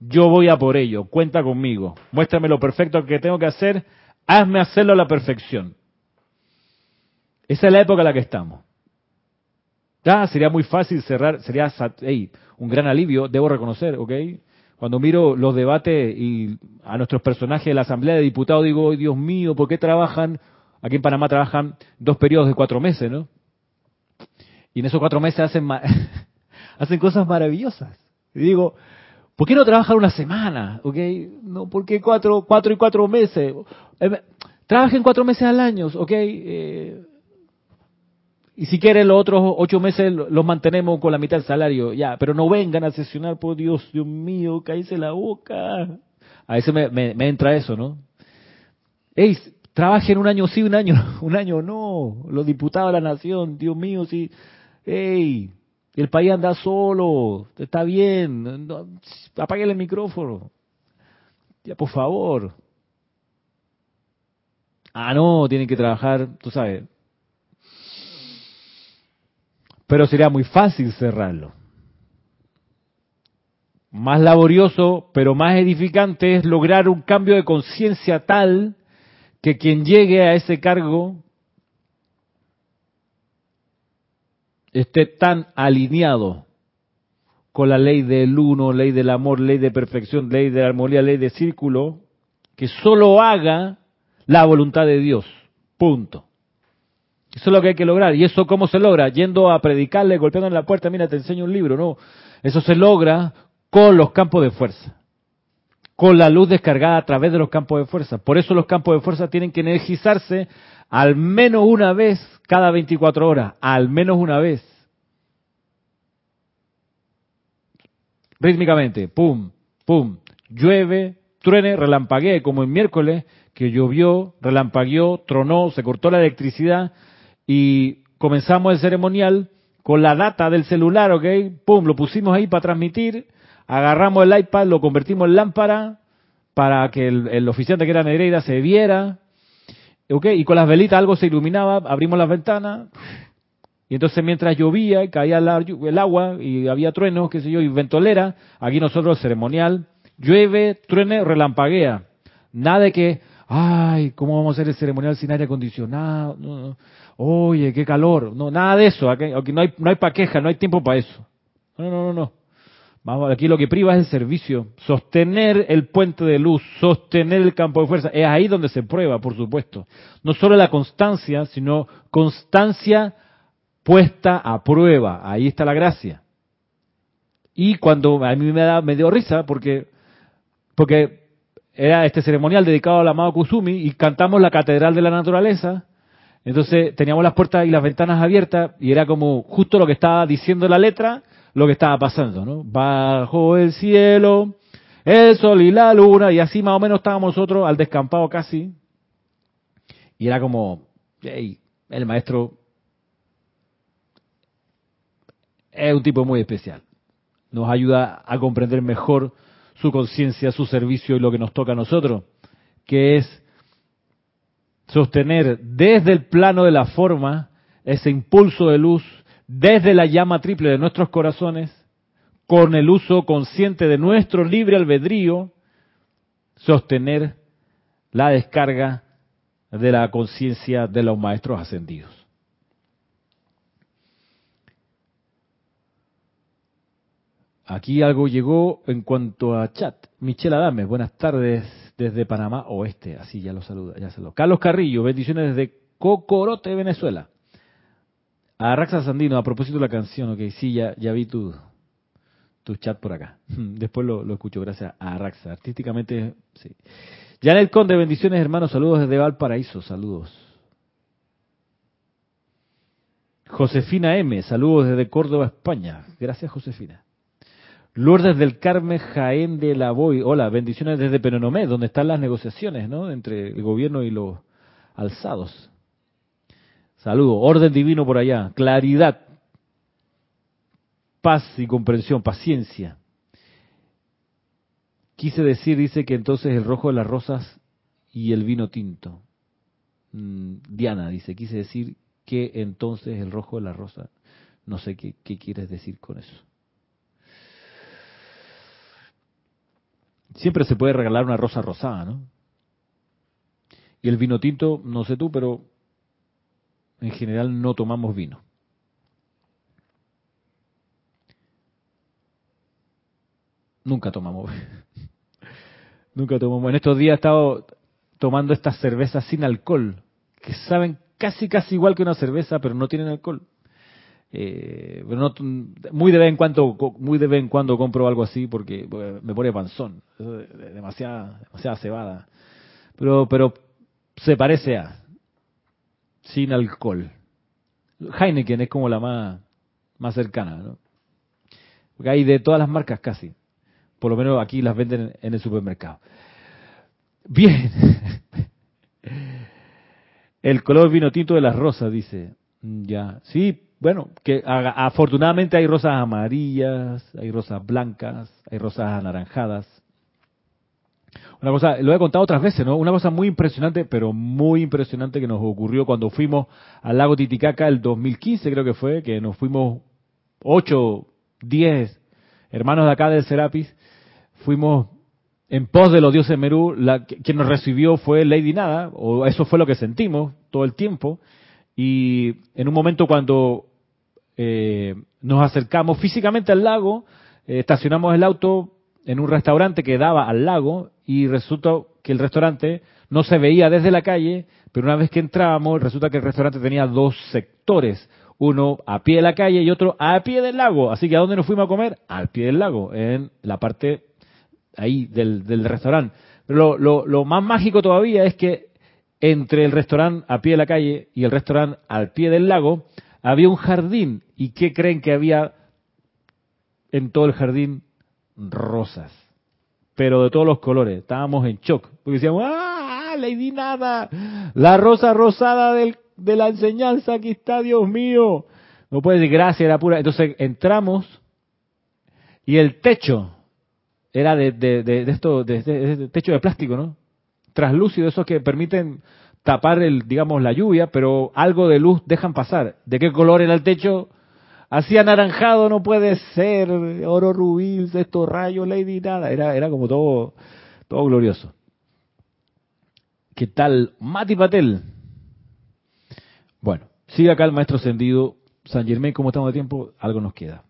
Yo voy a por ello, cuenta conmigo. Muéstrame lo perfecto que tengo que hacer, hazme hacerlo a la perfección. Esa es la época en la que estamos. Ya, sería muy fácil cerrar, sería un gran alivio, debo reconocer, ¿ok? Cuando miro los debates y a nuestros personajes de la Asamblea de Diputados, digo, Dios mío, ¿por qué trabajan Aquí en Panamá trabajan dos periodos de cuatro meses, ¿no? Y en esos cuatro meses hacen, [laughs] hacen cosas maravillosas. Y digo, ¿por qué no trabajar una semana? ¿Ok? No, ¿por qué cuatro, cuatro y cuatro meses? Eh, trabajen cuatro meses al año, ¿ok? Eh, y si quieren los otros ocho meses los mantenemos con la mitad del salario, ya, pero no vengan a sesionar, por Dios, Dios mío, cállese la boca. A veces me, me, entra eso, ¿no? Ey, Trabajen un año sí, un año, un año no. Los diputados de la nación, Dios mío, sí. ¡Ey! El país anda solo, está bien. No, apague el micrófono. Ya, por favor. Ah, no, tienen que trabajar, tú sabes. Pero sería muy fácil cerrarlo. Más laborioso, pero más edificante es lograr un cambio de conciencia tal que quien llegue a ese cargo esté tan alineado con la ley del uno, ley del amor, ley de perfección, ley de armonía, ley de círculo, que solo haga la voluntad de Dios. Punto. Eso es lo que hay que lograr. ¿Y eso cómo se logra? Yendo a predicarle, golpeando en la puerta, mira, te enseño un libro. No, eso se logra con los campos de fuerza. Con la luz descargada a través de los campos de fuerza. Por eso los campos de fuerza tienen que energizarse al menos una vez cada 24 horas. Al menos una vez. Rítmicamente. Pum, pum. Llueve, truene, relampaguee, como el miércoles, que llovió, relampagueó, tronó, se cortó la electricidad y comenzamos el ceremonial con la data del celular, ¿ok? Pum, lo pusimos ahí para transmitir, agarramos el iPad, lo convertimos en lámpara para que el, oficiante que era Negreira se viera, ¿ok? Y con las velitas algo se iluminaba, abrimos las ventanas, y entonces mientras llovía y caía el agua y había truenos, qué sé yo, y ventolera, aquí nosotros ceremonial, llueve, truene, relampaguea. Nada de que, ay, ¿cómo vamos a hacer el ceremonial sin aire acondicionado? No, Oye, qué calor. No, nada de eso. Aquí, no hay, no no hay tiempo para eso. No, no, no, no. Vamos, aquí lo que priva es el servicio. Sostener el puente de luz, sostener el campo de fuerza. Es ahí donde se prueba, por supuesto. No solo la constancia, sino constancia puesta a prueba. Ahí está la gracia. Y cuando a mí me, da, me dio risa porque, porque era este ceremonial dedicado al amado Kusumi y cantamos la Catedral de la Naturaleza entonces teníamos las puertas y las ventanas abiertas y era como justo lo que estaba diciendo la letra, lo que estaba pasando, ¿no? Bajo el cielo, el sol y la luna, y así más o menos estábamos nosotros al descampado casi. Y era como, hey, el maestro es un tipo muy especial. Nos ayuda a comprender mejor su conciencia, su servicio y lo que nos toca a nosotros, que es sostener desde el plano de la forma ese impulso de luz, desde la llama triple de nuestros corazones, con el uso consciente de nuestro libre albedrío, sostener la descarga de la conciencia de los maestros ascendidos. Aquí algo llegó en cuanto a chat. Michelle Adame, buenas tardes desde Panamá Oeste. Así ya lo saluda. Carlos Carrillo, bendiciones desde Cocorote, Venezuela. A Raxa Sandino, a propósito de la canción, ok, sí, ya, ya vi tu, tu chat por acá. [laughs] Después lo, lo escucho, gracias a Raxa. Artísticamente, sí. Janet Conde, bendiciones hermanos, saludos desde Valparaíso, saludos. Josefina M, saludos desde Córdoba, España. Gracias, Josefina. Lourdes del Carmen Jaén de la Boy. Hola, bendiciones desde Penonomé, donde están las negociaciones, ¿no? Entre el gobierno y los alzados. Saludo, orden divino por allá, claridad, paz y comprensión, paciencia. Quise decir, dice que entonces el rojo de las rosas y el vino tinto. Mm, Diana dice, quise decir que entonces el rojo de la rosa. No sé qué quieres decir con eso. Siempre se puede regalar una rosa rosada, ¿no? Y el vino tinto, no sé tú, pero en general no tomamos vino. Nunca tomamos. [laughs] Nunca tomamos. En estos días he estado tomando estas cervezas sin alcohol, que saben casi casi igual que una cerveza, pero no tienen alcohol. Eh, pero no, muy de vez en cuando, muy de vez en cuando compro algo así porque, me pone panzón, demasiada, demasiada cebada. Pero, pero se parece a sin alcohol. Heineken es como la más, más cercana, ¿no? Porque hay de todas las marcas casi. Por lo menos aquí las venden en el supermercado. Bien. [laughs] El color vino tinto de las rosas, dice. Ya. Sí, bueno, que afortunadamente hay rosas amarillas, hay rosas blancas, hay rosas anaranjadas. Una cosa, lo he contado otras veces, ¿no? Una cosa muy impresionante, pero muy impresionante que nos ocurrió cuando fuimos al lago Titicaca el 2015, creo que fue, que nos fuimos 8, 10 hermanos de acá del Serapis, fuimos en pos de los dioses Merú, la, quien nos recibió fue Lady Nada, o eso fue lo que sentimos todo el tiempo, y en un momento cuando eh, nos acercamos físicamente al lago, eh, estacionamos el auto en un restaurante que daba al lago y resultó que el restaurante no se veía desde la calle, pero una vez que entrábamos, resulta que el restaurante tenía dos sectores, uno a pie de la calle y otro a pie del lago. Así que ¿a dónde nos fuimos a comer? Al pie del lago, en la parte ahí del, del restaurante. Pero lo, lo, más mágico todavía es que entre el restaurante a pie de la calle y el restaurante al pie del lago había un jardín. ¿Y qué creen que había en todo el jardín? Rosas. Pero de todos los colores. Estábamos en shock. Porque decíamos, ¡ah! Lady Nada. La rosa rosada de la enseñanza. Aquí está, Dios mío. No puede decir gracias, era pura. Entonces entramos y el techo era de, de, esto, de, techo de plástico, ¿no? Translúcido, esos que permiten tapar el, digamos, la lluvia, pero algo de luz dejan pasar. ¿De qué color era el techo? Así anaranjado no puede ser, oro rubí, estos rayos, lady, nada. Era, era como todo, todo glorioso. ¿Qué tal? Mati Patel. Bueno, sigue acá el maestro ascendido. San Germain, ¿cómo estamos de tiempo? Algo nos queda.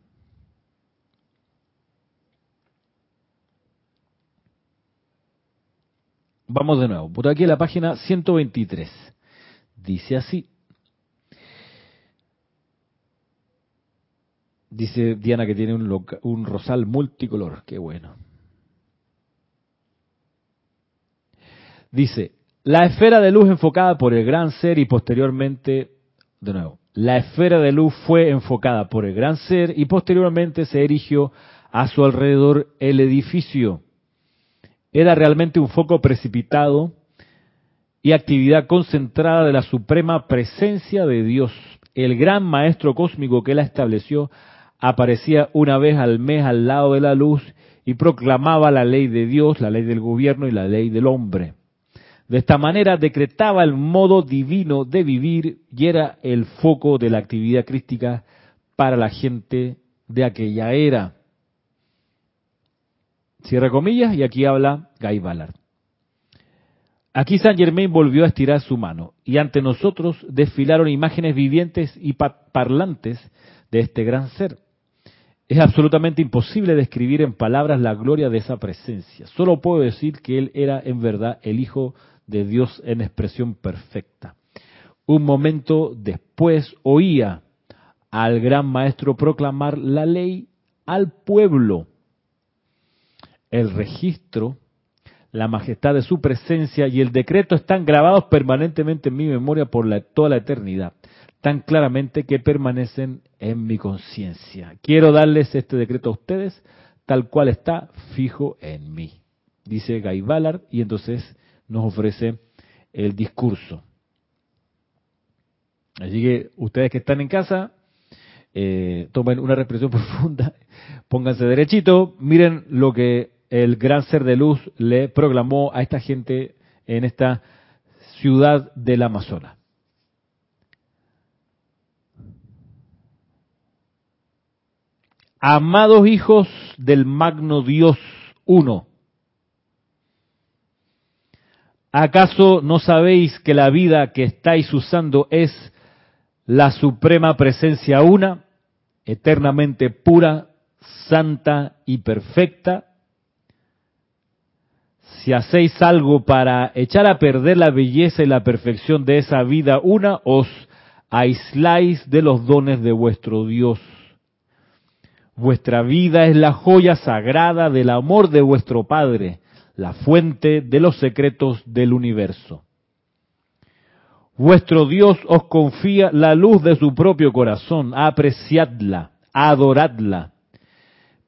Vamos de nuevo. Por aquí la página 123. Dice así. Dice Diana que tiene un, un rosal multicolor. Qué bueno. Dice, la esfera de luz enfocada por el gran ser y posteriormente, de nuevo, la esfera de luz fue enfocada por el gran ser y posteriormente se erigió a su alrededor el edificio era realmente un foco precipitado y actividad concentrada de la suprema presencia de Dios. El gran maestro cósmico que la estableció aparecía una vez al mes al lado de la luz y proclamaba la ley de Dios, la ley del gobierno y la ley del hombre. De esta manera decretaba el modo divino de vivir y era el foco de la actividad crística para la gente de aquella era. Cierra comillas y aquí habla Guy Ballard. Aquí Saint Germain volvió a estirar su mano y ante nosotros desfilaron imágenes vivientes y parlantes de este gran ser. Es absolutamente imposible describir en palabras la gloria de esa presencia. Solo puedo decir que él era en verdad el Hijo de Dios en expresión perfecta. Un momento después oía al gran maestro proclamar la ley al pueblo el registro, la majestad de su presencia y el decreto están grabados permanentemente en mi memoria por toda la eternidad, tan claramente que permanecen en mi conciencia. Quiero darles este decreto a ustedes tal cual está fijo en mí, dice Guy Ballard, y entonces nos ofrece el discurso. Así que ustedes que están en casa, eh, tomen una respiración [laughs] profunda, pónganse derechito, miren lo que el gran ser de luz le proclamó a esta gente en esta ciudad del Amazonas. Amados hijos del magno Dios uno, ¿acaso no sabéis que la vida que estáis usando es la suprema presencia una, eternamente pura, santa y perfecta? Si hacéis algo para echar a perder la belleza y la perfección de esa vida una, os aisláis de los dones de vuestro Dios. Vuestra vida es la joya sagrada del amor de vuestro Padre, la fuente de los secretos del universo. Vuestro Dios os confía la luz de su propio corazón, apreciadla, adoradla,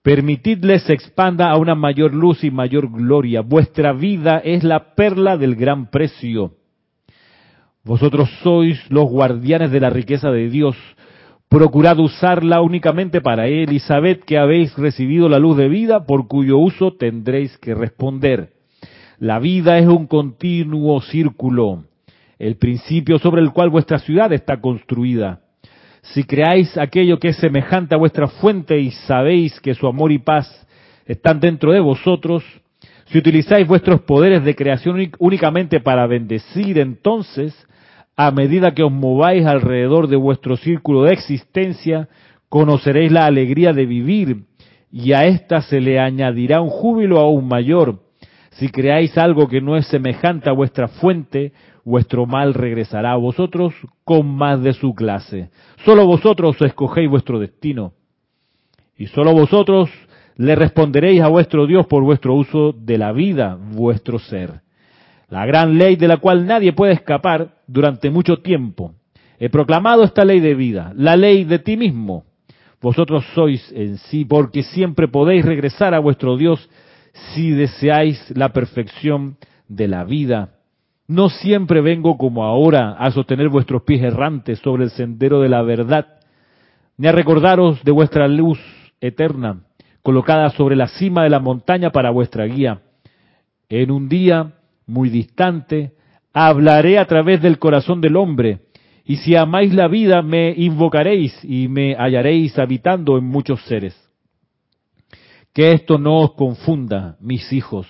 Permitidles expanda a una mayor luz y mayor gloria. Vuestra vida es la perla del gran precio. Vosotros sois los guardianes de la riqueza de Dios. Procurad usarla únicamente para Él y sabed que habéis recibido la luz de vida por cuyo uso tendréis que responder. La vida es un continuo círculo, el principio sobre el cual vuestra ciudad está construida. Si creáis aquello que es semejante a vuestra fuente y sabéis que su amor y paz están dentro de vosotros, si utilizáis vuestros poderes de creación únicamente para bendecir, entonces, a medida que os mováis alrededor de vuestro círculo de existencia, conoceréis la alegría de vivir y a ésta se le añadirá un júbilo aún mayor. Si creáis algo que no es semejante a vuestra fuente, vuestro mal regresará a vosotros con más de su clase. Solo vosotros escogéis vuestro destino. Y solo vosotros le responderéis a vuestro Dios por vuestro uso de la vida, vuestro ser. La gran ley de la cual nadie puede escapar durante mucho tiempo. He proclamado esta ley de vida, la ley de ti mismo. Vosotros sois en sí, porque siempre podéis regresar a vuestro Dios si deseáis la perfección de la vida. No siempre vengo como ahora a sostener vuestros pies errantes sobre el sendero de la verdad, ni a recordaros de vuestra luz eterna, colocada sobre la cima de la montaña para vuestra guía. En un día muy distante, hablaré a través del corazón del hombre, y si amáis la vida, me invocaréis y me hallaréis habitando en muchos seres. Que esto no os confunda, mis hijos.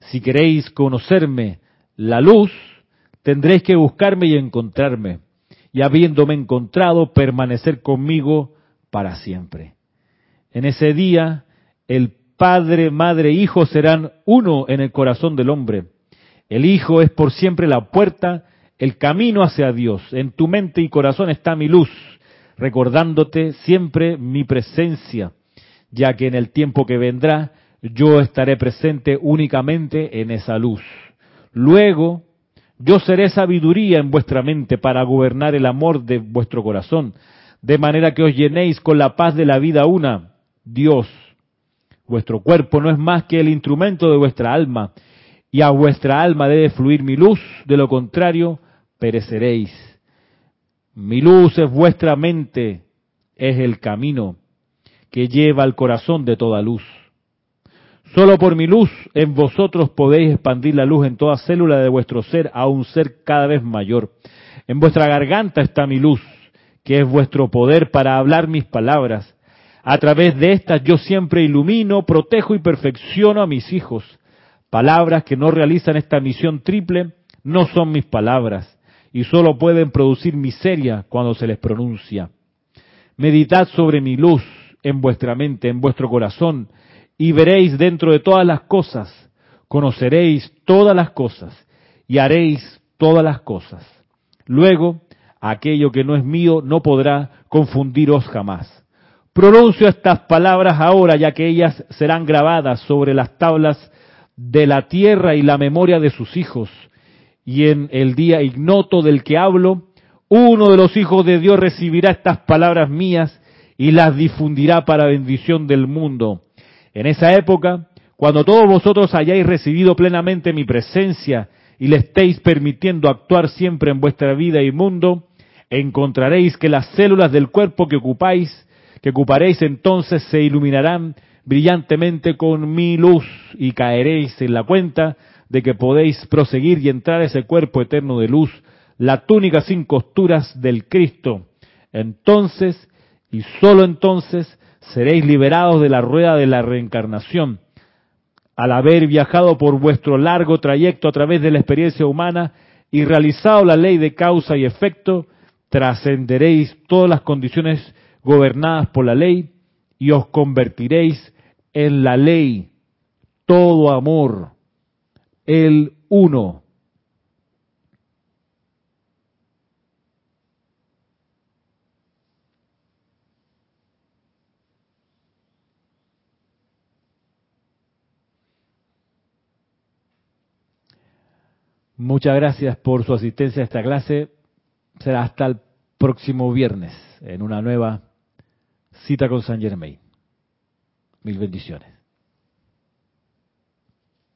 Si queréis conocerme, la luz, tendréis que buscarme y encontrarme, y habiéndome encontrado, permanecer conmigo para siempre. En ese día, el Padre, Madre, Hijo serán uno en el corazón del hombre. El Hijo es por siempre la puerta, el camino hacia Dios. En tu mente y corazón está mi luz, recordándote siempre mi presencia, ya que en el tiempo que vendrá yo estaré presente únicamente en esa luz. Luego, yo seré sabiduría en vuestra mente para gobernar el amor de vuestro corazón, de manera que os llenéis con la paz de la vida una, Dios. Vuestro cuerpo no es más que el instrumento de vuestra alma, y a vuestra alma debe fluir mi luz, de lo contrario, pereceréis. Mi luz es vuestra mente, es el camino que lleva al corazón de toda luz. Solo por mi luz en vosotros podéis expandir la luz en toda célula de vuestro ser a un ser cada vez mayor. En vuestra garganta está mi luz, que es vuestro poder para hablar mis palabras. A través de estas yo siempre ilumino, protejo y perfecciono a mis hijos. Palabras que no realizan esta misión triple no son mis palabras y solo pueden producir miseria cuando se les pronuncia. Meditad sobre mi luz en vuestra mente, en vuestro corazón, y veréis dentro de todas las cosas, conoceréis todas las cosas, y haréis todas las cosas. Luego, aquello que no es mío no podrá confundiros jamás. Pronuncio estas palabras ahora, ya que ellas serán grabadas sobre las tablas de la tierra y la memoria de sus hijos, y en el día ignoto del que hablo, uno de los hijos de Dios recibirá estas palabras mías y las difundirá para bendición del mundo. En esa época, cuando todos vosotros hayáis recibido plenamente mi presencia y le estéis permitiendo actuar siempre en vuestra vida y mundo, encontraréis que las células del cuerpo que ocupáis, que ocuparéis entonces se iluminarán brillantemente con mi luz y caeréis en la cuenta de que podéis proseguir y entrar a ese cuerpo eterno de luz, la túnica sin costuras del Cristo. Entonces, y sólo entonces, seréis liberados de la rueda de la reencarnación. Al haber viajado por vuestro largo trayecto a través de la experiencia humana y realizado la ley de causa y efecto, trascenderéis todas las condiciones gobernadas por la ley y os convertiréis en la ley, todo amor, el uno. Muchas gracias por su asistencia a esta clase. Será hasta el próximo viernes en una nueva cita con San Germain. Mil bendiciones.